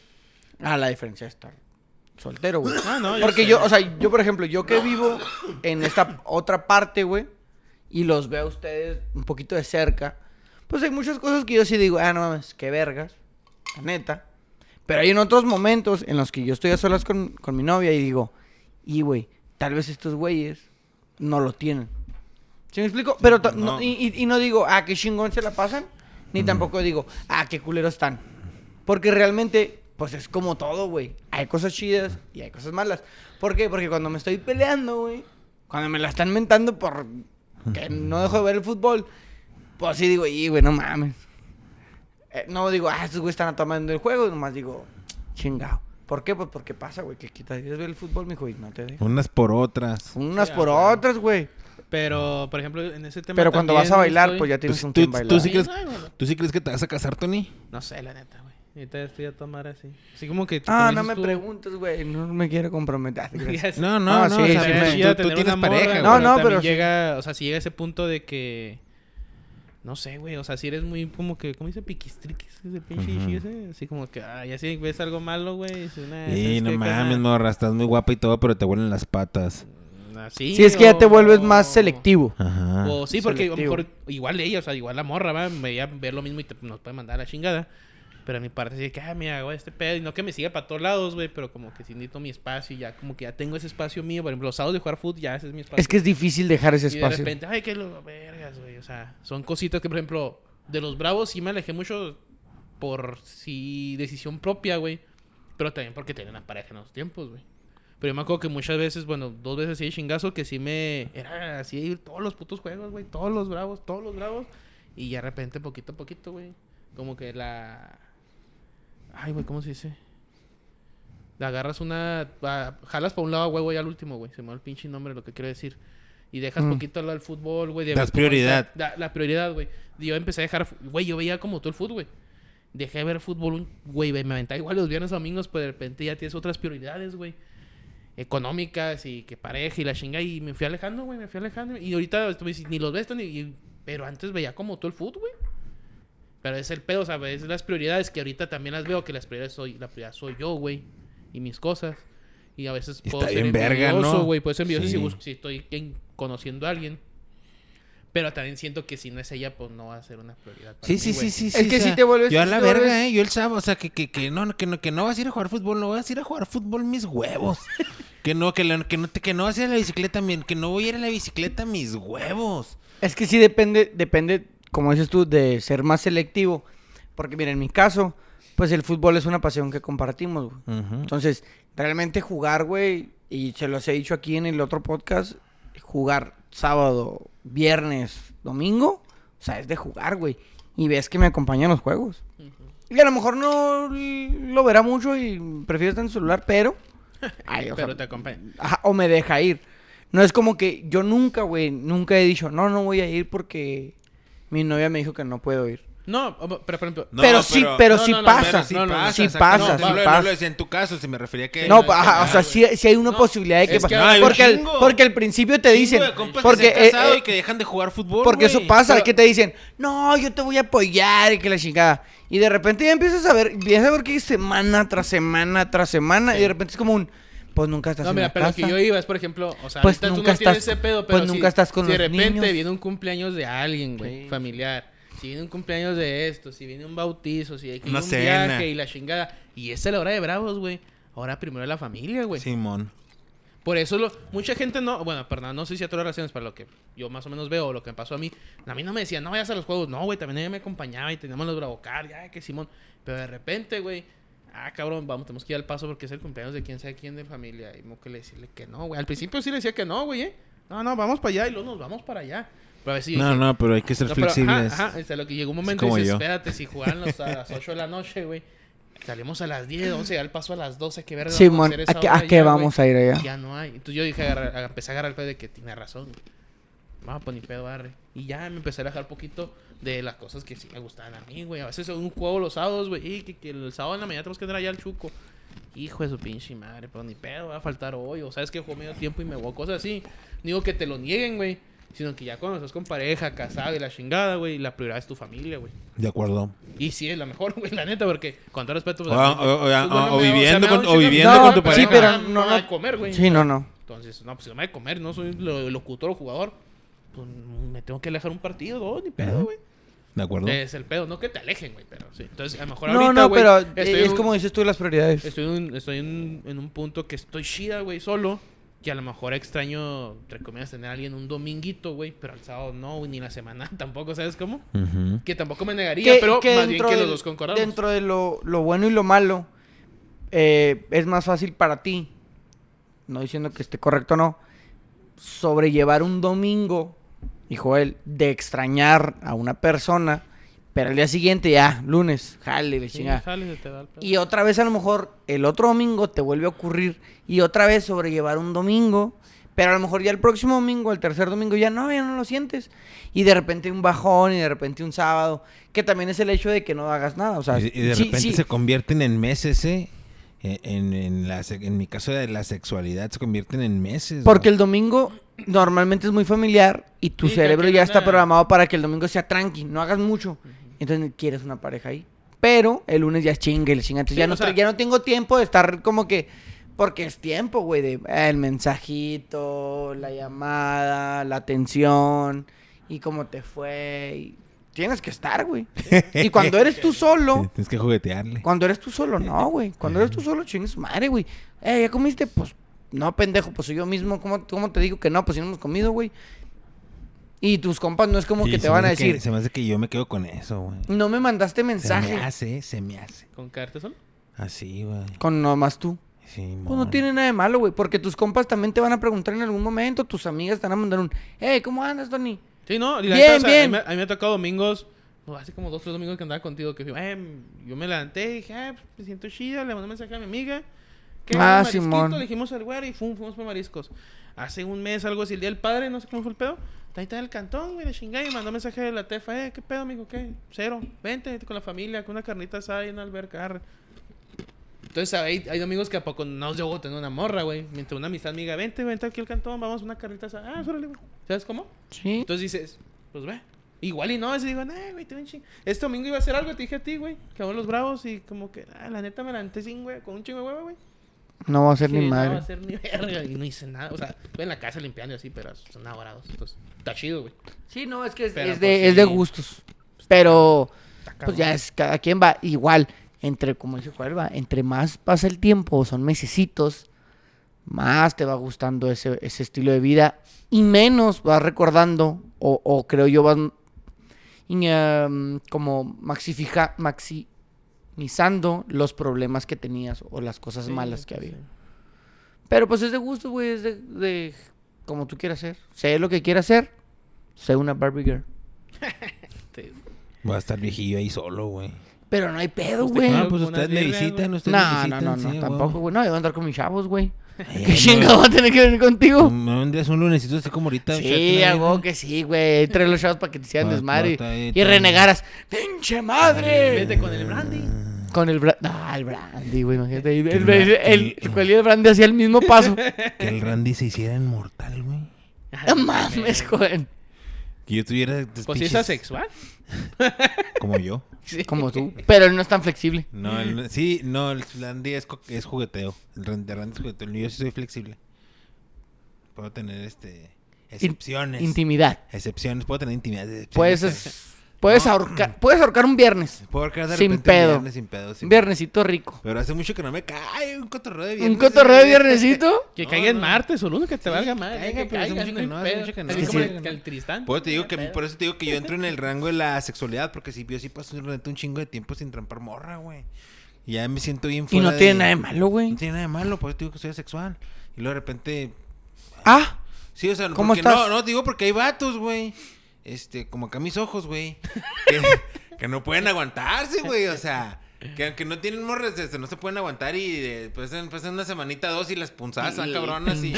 a la diferencia de estar soltero, güey. Ah, no, Porque sé. yo, o sea, yo por ejemplo, yo que vivo en esta otra parte, güey, y los veo a ustedes un poquito de cerca, pues hay muchas cosas que yo sí digo, ah, no mames, qué vergas, la neta. Pero hay en otros momentos en los que yo estoy a solas con, con mi novia y digo, y güey, tal vez estos güeyes no lo tienen. ¿Sí me explico? Pero no- No. y, y- y no digo, ah, qué chingón se la pasan, ni tampoco digo, ah, qué culeros están. Porque realmente, pues es como todo, güey. Hay cosas chidas y hay cosas malas. ¿Por qué? Porque cuando me estoy peleando, güey, cuando me la están mentando por que no dejo de ver el fútbol, pues sí digo, y güey, no mames. Eh, no digo, ah, estos güeyes están tomando el juego, nomás digo, chingado. ¿Por qué? Pues porque pasa, güey, que quitas ver el fútbol, mijo, y no te dejo. Unas por otras. Unas Sí, por ah, claro. otras, güey. Pero, por ejemplo, en ese tema. Pero cuando vas a bailar, estoy- pues ya tienes Pues un tú- bailar. sí crees-. ¿Tú sí crees que te vas a casar, Tony? No sé, la neta, güey. Ahorita estoy a tomar así. Así como que. Ah, no me tú- preguntes, güey. No me quiero comprometer. *laughs* No, no, Ah, no. sí, o sea, sí, tú- tienes pareja, No, güey. no, también pero llega, o sea, si llega ese punto de que no sé, güey, o sea, si eres muy como que ¿cómo dice piquistriquis ese pinche ese? Así como que ya si ves algo malo, güey, es una Sí, no mames, morra, estás muy guapa y todo, pero te huelen las patas. Así. Sí, es que ya te vuelves más selectivo. Ajá. O sí, porque igual ella, o sea, igual la morra, va, me veía ver lo mismo y te, nos puede mandar a la chingada. Pero a mi parte sí que, ah, mira, güey, este pedo. Y no que me siga para todos lados, güey, pero como que si necesito mi espacio y ya como que ya tengo ese espacio mío. Por ejemplo, los sábados de jugar fútbol, ya ese es mi espacio. Es que es difícil dejar ese Y de espacio. repente, ay, qué lo vergas, güey. O sea, son cositas que, por ejemplo, de los bravos sí me alejé mucho por sí decisión propia, güey. Pero también porque tenía una pareja en los tiempos, güey. Pero yo me acuerdo que muchas veces, bueno, dos veces sí chingazo, que sí me. Era así ir todos los putos juegos, güey. Todos los bravos, todos los bravos. Y ya de repente, poquito a poquito, güey. Como que la. Ay, güey, ¿cómo se dice? Agarras una. ah, jalas para un lado a huevo al último, güey. Se me va el pinche nombre, lo que quiero decir. Y dejas Mm. poquito al fútbol, güey. cómo prioridad. La, la prioridad, güey. Yo empecé a dejar. Güey, yo veía como todo el fútbol, güey. Dejé de ver fútbol, güey. Me aventaba igual los viernes domingos, pero de repente ya tienes otras prioridades, güey. Económicas y que pareja y la chinga. Y me fui alejando, güey. Me fui alejando. Y ahorita estoy- ni los ves, ni, pero antes veía como todo el fútbol, güey. Pero es el pedo, ¿sabes? Es las prioridades que ahorita también las veo, que las prioridades soy, la prioridad soy yo, güey. Y mis cosas. Y a veces Está puedo ser bien verga, envidioso, ¿no? güey. Puedo ser envidioso Sí. si, busco- si estoy en- conociendo a alguien. Pero también siento que si no es ella, pues no va a ser una prioridad. para Sí, mí, sí, sí, sí. Es que sí te vuelves- Yo a la verga, vuelves- eh. Yo el sábado, o sea, que, que, que, no, que, no, que no vas a ir a jugar fútbol, no vas a ir a jugar fútbol mis huevos. que no, que, la- que no, te- que no vas a ir a la bicicleta, que no voy a ir a la bicicleta mis huevos. Es que sí depende, depende, como dices tú, de ser más selectivo. Porque mira, en mi caso, pues el fútbol es una pasión que compartimos, güey. Entonces, realmente jugar, güey, y se los he dicho aquí en el otro podcast, jugar sábado, viernes, domingo, o sea, es de jugar, güey. Y ves que me acompañan los juegos. Y a lo mejor no lo verá mucho y prefiere estar en el celular, pero... *laughs* ay, o sea, Pero te acompaña. Ajá, o me deja ir. No es como que yo nunca, güey, nunca he dicho, no, no voy a ir porque mi novia me dijo que no puedo ir. No, pero por ejemplo. No, pero, sí, pero no, sí pasa. pero sí no, no, pasa, sí pasa, No, sí no, lo- pasa. No lo decía en tu caso, se me refería que... No, no, ajá, o sea, sí, sí hay una No, posibilidad de que es pase. que porque, al, porque al principio te dicen, de porque, que se han casado eh, y que dejan de jugar fútbol, porque eso pasa, Pero- que te dicen, no, yo te voy a apoyar y que la chingada. Y de repente ya empiezas a ver, empiezas a ver que semana tras semana tras semana y de repente es como un, pues nunca estás No, en mira, la pero lo casa. que yo iba es, por ejemplo, o sea, Pues ahorita tú nunca no tienes estás- ese pedo, pues pero nunca si, estás con si de repente niños. viene un cumpleaños de alguien, güey, Sí. familiar, si viene un cumpleaños de esto, si viene un bautizo, si hay que ir un cena. viaje y la chingada, y esa es la hora de bravos, güey. Ahora primero la familia, güey. Simón. Por eso lo, mucha gente no, bueno, perdón, no sé si a todas las relaciones, para lo que yo más o menos veo, o lo que me pasó a mí, a mí no me decían, no vayas a los juegos, no, güey, también ella me acompañaba y teníamos los bravocar, ya, que Simón, pero de repente, güey, ah, cabrón, vamos, tenemos que ir al paso porque es el cumpleaños de quién sabe quién de familia, y tengo que le decirle que no, güey, al principio sí le decía que no, güey, eh, no, no, vamos para allá y luego nos vamos para allá, pero a ver si No, no, pero hay que ser no, pero, flexibles. Ajá, ajá, o sea, lo que llegó un momento y como dices, yo. espérate, si jugaban los- *laughs* a las 8 de la noche, güey, salimos a las 10, 11, ya el paso a las 12, que ver Simón, ¿a qué, a qué vamos a ir allá? ya no hay. Entonces yo dije, agarrar- a- empecé a agarrar el pedo de que tiene razón. Vamos, pues ni pedo, arre. Y ya me empecé a dejar poquito de las cosas que sí me gustaban a mí, güey. A veces un juego los sábados, güey. Y que, que el sábado en la mañana tenemos que andar allá al chuco. Hijo de su pinche madre, pero ni pedo, va a faltar hoy. O sabes que juego medio tiempo y me voy, cosas así. No digo que te lo nieguen, güey. Sino que ya cuando estás con pareja, casado y la chingada, güey, la prioridad es tu familia, güey. De acuerdo. Y sí, es la mejor, *laughs* güey, la neta, porque con todo respeto. O, pues, o- a mí- o- pues, o- bueno, o me- viviendo con, o viviendo No, con tu sí, pareja. pero no, no, no, comer, güey. Sí, no, no. Entonces, no, pues si no me de comer, no soy lo- locutor o jugador. Pues me tengo que alejar un partido, no, ni pedo, güey. De acuerdo. Es el pedo, no que te alejen, güey, pero sí. Entonces, a lo mejor No, ahorita, no, güey, pero estoy eh, es un- como dices tú las prioridades. Estoy, en un- estoy en, en un punto que estoy chida, güey, solo. Que a lo mejor extraño, entre comillas, tener a alguien un dominguito, güey. Pero el sábado no, güey, ni la semana *laughs* tampoco, ¿sabes cómo? Que tampoco me negaría, pero más bien que los dos concordamos. dentro de lo, lo bueno y lo malo, eh, es más fácil para ti, no diciendo que esté correcto o no, sobrellevar un domingo, y Joel, de extrañar a una persona, pero al día siguiente ya, lunes, jale, de Sí, chingada. sale, se te da el pedo. Y otra vez a lo mejor el otro domingo te vuelve a ocurrir y otra vez sobrellevar un domingo, Pero a lo mejor ya el próximo domingo, el tercer domingo, ya no, ya no lo sientes. Y de repente un bajón y de repente un sábado, que también es el hecho de que no hagas nada. O sea, y, y de sí, repente sí. se convierten en meses, ¿eh? En, en, en la, en mi caso de la sexualidad se convierten en meses. Porque el domingo normalmente es muy familiar y tu Sí, cerebro ya está una- programado para que el domingo sea tranqui, no hagas mucho. Entonces quieres una pareja ahí. Pero el lunes ya es chingue, el chinga. Entonces Sí, ya, no, sea- ya no tengo tiempo de estar como que. Porque es tiempo, güey, de eh, el mensajito, la llamada, la atención y cómo te fue. y tienes que estar, güey. *laughs* Y cuando eres tú solo, Tienes que juguetearle. cuando eres tú solo, no, güey. Cuando eres tú solo, chingue su madre, güey. Eh, ¿ya comiste? Pues, no, pendejo, pues soy yo mismo. ¿Cómo, cómo te digo que no? Pues si no hemos comido, güey. Y tus compas no es como Sí, que se te van a hace que- decir, se me hace que yo me quedo con eso, güey. no me mandaste Se mensaje me hace, se me hace. ¿Con caerte solo? Así, güey. con nomás tú. Sí, Pues no tiene nada de malo, güey. Porque tus compas también te van a preguntar en algún momento. Tus amigas te van a mandar un, hey, ¿cómo andas, Tony? Sí, no. y la Bien, neta, o sea, bien. A mí, me- a mí me ha tocado domingos, no, hace como dos, tres domingos que andaba contigo, que eh, yo me levanté y dije, ah, pues, me siento chida, le mandé un mensaje a mi amiga. ¿Qué? Ah, ¿Un? Simón. Le dijimos al güero y fum, fuimos por mariscos. Hace un mes, algo así, el día del padre, no sé cómo fue el pedo. Ahí está en el cantón, güey, de chingada, y mandó mensaje de la tefa, eh, ¿qué pedo, amigo? ¿Qué? Cero. Vente, vente con la familia, con una carnita asada y una alberca. arre". Entonces hay, hay domingos que a poco no llego a tener una morra, güey. Mientras una amistad amiga, vente, vente aquí al cantón, vamos a una carnita asada. Ah, güey. ¿Sabes cómo? Sí. Entonces dices, pues ve. Igual y no, así digo, nah, güey, te ven ching. Este domingo iba a hacer algo, te dije a ti, güey. Que los bravos y como que, ah, la neta me levanté sin, güey, con un chingo de huevo, güey. No va a ser Sí, ni No madre. va a ser ni verga. Y no hice nada. O sea, estoy en la casa limpiando y así, pero son enamorados. Entonces, está chido, güey. Sí, no, es que es, Pero, es de, pues, es de sí. gustos. Pero, Está pues ya es, cada quien va igual. Entre, como dice Juan, va, entre más pasa el tiempo, son mesecitos, más te va gustando ese, ese estilo de vida y menos vas recordando, o, o creo yo vas y, em, como maxifija- maximizando los problemas que tenías o las cosas Sí, malas que pues, había. sí. Pero pues es de gusto, güey, es de, de como tú quieras ser. Sé lo que quieras ser, sé una Barbie girl. Voy a estar viejillo ahí solo, güey. Pero no hay pedo, güey. No, pues como una ustedes me visitan, ustedes me No, no, visitan. no, no, sí, tampoco, güey. No, yo voy a andar con mis chavos, güey. ¿Qué chingado va a tener que venir contigo? No, un día es un lunesito así como ahorita. Sí, algo que sí, güey. Trae los chavos para que te hicieran desmadre y, renegaras. ¡Pinche madre! Vete con el brandy. Con el brandy. Ah, el brandy, güey, imagínate. El, el, bra- el, el, el- cuello de brandy hacía el mismo paso. *laughs* Que el Randy se hiciera inmortal, güey. no mames, joven. Que yo tuviera. Pues si es asexual. *laughs* Como yo. *laughs* Sí. Como tú. Pero él no es tan flexible. No, el- sí, no, el Randy es, jugueteo. El Randy, Randy es jugueteo. Yo sí soy flexible. Puedo tener este. Excepciones. Intimidad. excepciones. Puedo tener intimidad. Puedes, puedes, No. ahorcar, puedes ahorcar un viernes. Puedo ahorcar de sin repente un pedo. viernes sin pedo. sin Un viernesito rico. Pero hace mucho que no me cae un cotorreo de Un viernes. cotorreo de viernesito. *laughs* Que No, caiga en no. martes o lunes, que te Sí, valga madre. caiga, que pero hace caiga, mucho no que no, hace mucho que no. Es que como sí. el, que el Tristán. Por eso te digo que, por eso te digo que yo entro en el rango de la sexualidad, porque si yo sí paso durante un chingo de tiempo sin trampar morra, güey. Y ya me siento bien Y fuera no de- tiene nada de malo, güey. No tiene nada de malo, por eso te digo que soy asexual. Y luego de repente, Ah, sí, o sea, ¿Cómo porque estás? no, no, digo porque hay vatos, güey. Este, como acá mis ojos, güey. *laughs* Que, que no pueden aguantarse, güey, o sea. Que aunque no tienen morras, este, no se pueden aguantar y eh, pasan, pasan una semanita, dos y las punzadas Y- cabronas *laughs* y,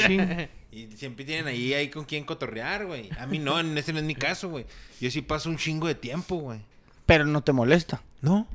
siempre tienen ahí, ahí con quien cotorrear, güey. A mí no, en ese no es mi caso, güey. Yo sí paso un chingo de tiempo, güey. pero no te molesta. No.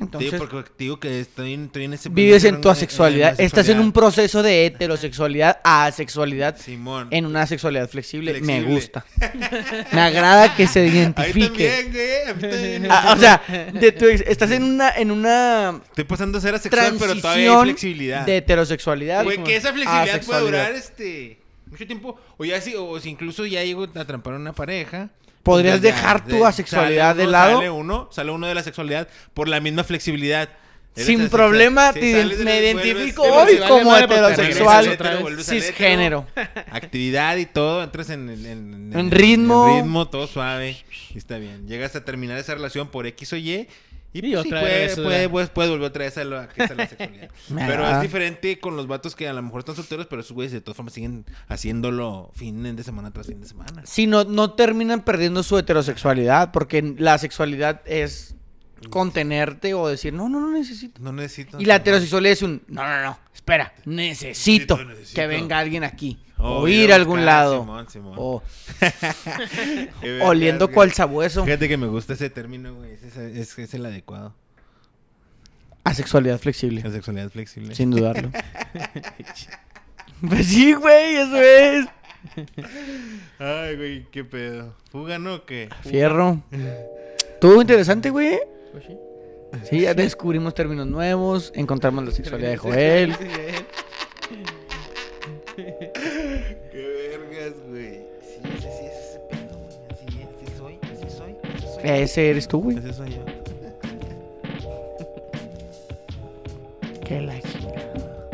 Entonces, digo porque digo que estoy, en- estoy en ese vives en tu asexualidad. Estás en un proceso de heterosexualidad a *laughs* asexualidad. Simón. En una sexualidad flexible. Me gusta. *laughs* Me agrada que se Ahí identifique. también, güey. También. Ah, o sea, de tu ex- estás en una, en una Estoy pasando a ser asexual, pero todavía hay flexibilidad. de heterosexualidad. Güey, que esa flexibilidad puede durar este mucho tiempo. O ya si, o si incluso ya llego a trampar a una pareja. ¿Podrías dejar tu asexualidad de lado? Sale uno, sale uno de la sexualidad por la misma flexibilidad. Sin problema, Sí, te me identifico hoy si como heterosexual cisgénero. Actividad y todo, entras en, en, en- En ritmo. ritmo, todo suave. Y está bien. Llegas a terminar esa relación por X o Y. Y, Y pues, sí, puede, vez, puede, ¿verdad? pues, puede volver otra vez a, lo, a que sea la sexualidad. *laughs* Pero es diferente con los vatos que a lo mejor están solteros, pero esos güeyes de todas formas siguen haciéndolo fin de semana tras fin de semana. Si no, no terminan perdiendo su heterosexualidad, porque la sexualidad es contenerte o decir, no, no, no necesito. No necesito. Y la heterosexualidad es un, no, no, no, espera, necesito, Necesito, necesito. que venga alguien aquí. O ir ir a algún lado. Simón, Simón. O *laughs* oliendo cual sabueso. Fíjate que me gusta ese término, güey. Es, es, es el adecuado. Asexualidad flexible. La sexualidad flexible. Sin dudarlo. *laughs* pues sí, güey, eso es. Ay, güey, qué pedo. ¿Fuga no o qué? Fierro. Estuvo interesante, güey. Pues sí. Sí, ya descubrimos términos nuevos, encontramos la sexualidad de Joel. *laughs* Qué vergas, güey. Sí, sí, sí, es ese pedo, güey. Así es, así soy, así soy, así soy. Ese eres tú, güey. Ese soy yo. *laughs* Qué la chingada.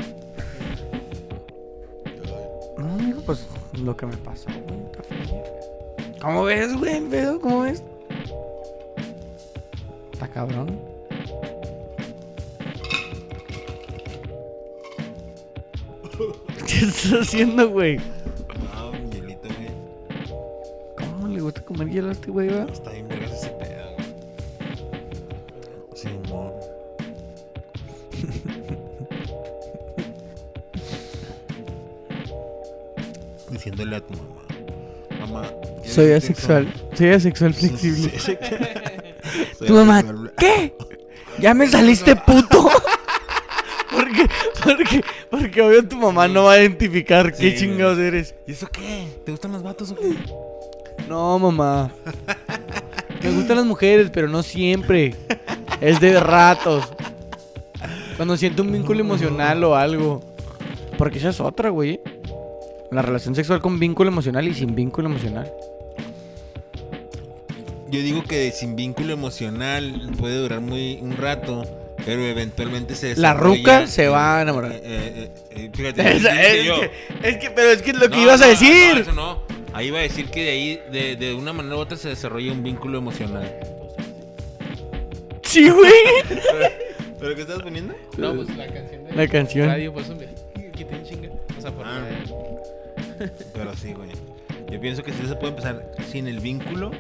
No, amigo, pues lo que me pasó, güey. ¿Cómo ves, güey? el pedo? ¿Cómo ves? Está cabrón. Estás haciendo, güey? No, mi hielito, güey. ¿Cómo le gusta comer hielo a este güey, va? Está bien vergas ese pedo, güey. Simón. Diciéndole a tu mamá. Mamá. ¿quieres Soy sexo?" asexual. Soy asexual flexible. *laughs* Tu mamá. ¿qué? ¿Ya me saliste puto? *laughs* *laughs* porque, porque, porque obvio tu mamá no va a identificar qué Sí, chingados güey. eres. ¿Y eso qué? ¿Te gustan los vatos o qué? No, mamá. Me gustan las mujeres, pero no siempre. Es de ratos. Cuando siento un vínculo emocional o algo. Porque esa es otra, güey. La relación sexual con vínculo emocional y sin vínculo emocional. Yo digo que sin vínculo emocional puede durar muy un rato, pero eventualmente se La ruca se va a enamorar. eh, eh, eh, fíjate, *laughs* es, yo. que, es que, pero es que es lo que No, ibas a decir. No, eso no. Ahí iba a decir que de ahí, de, de una manera u otra, se desarrolla un vínculo emocional. Sí, güey. *laughs* ¿Pero qué estás poniendo? No, pues la canción de La canción. radio, pues hombre. Chinga. O sea, por Ah. Pero sí, güey. Yo pienso que sí se puede empezar sin el vínculo,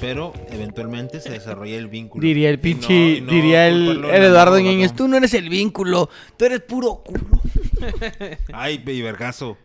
pero eventualmente se desarrolla el vínculo. Diría el Y no- pinche, y no diría el, el Eduardo ¿no? tú no eres el vínculo, tú eres puro culo. Ay, y vergazo.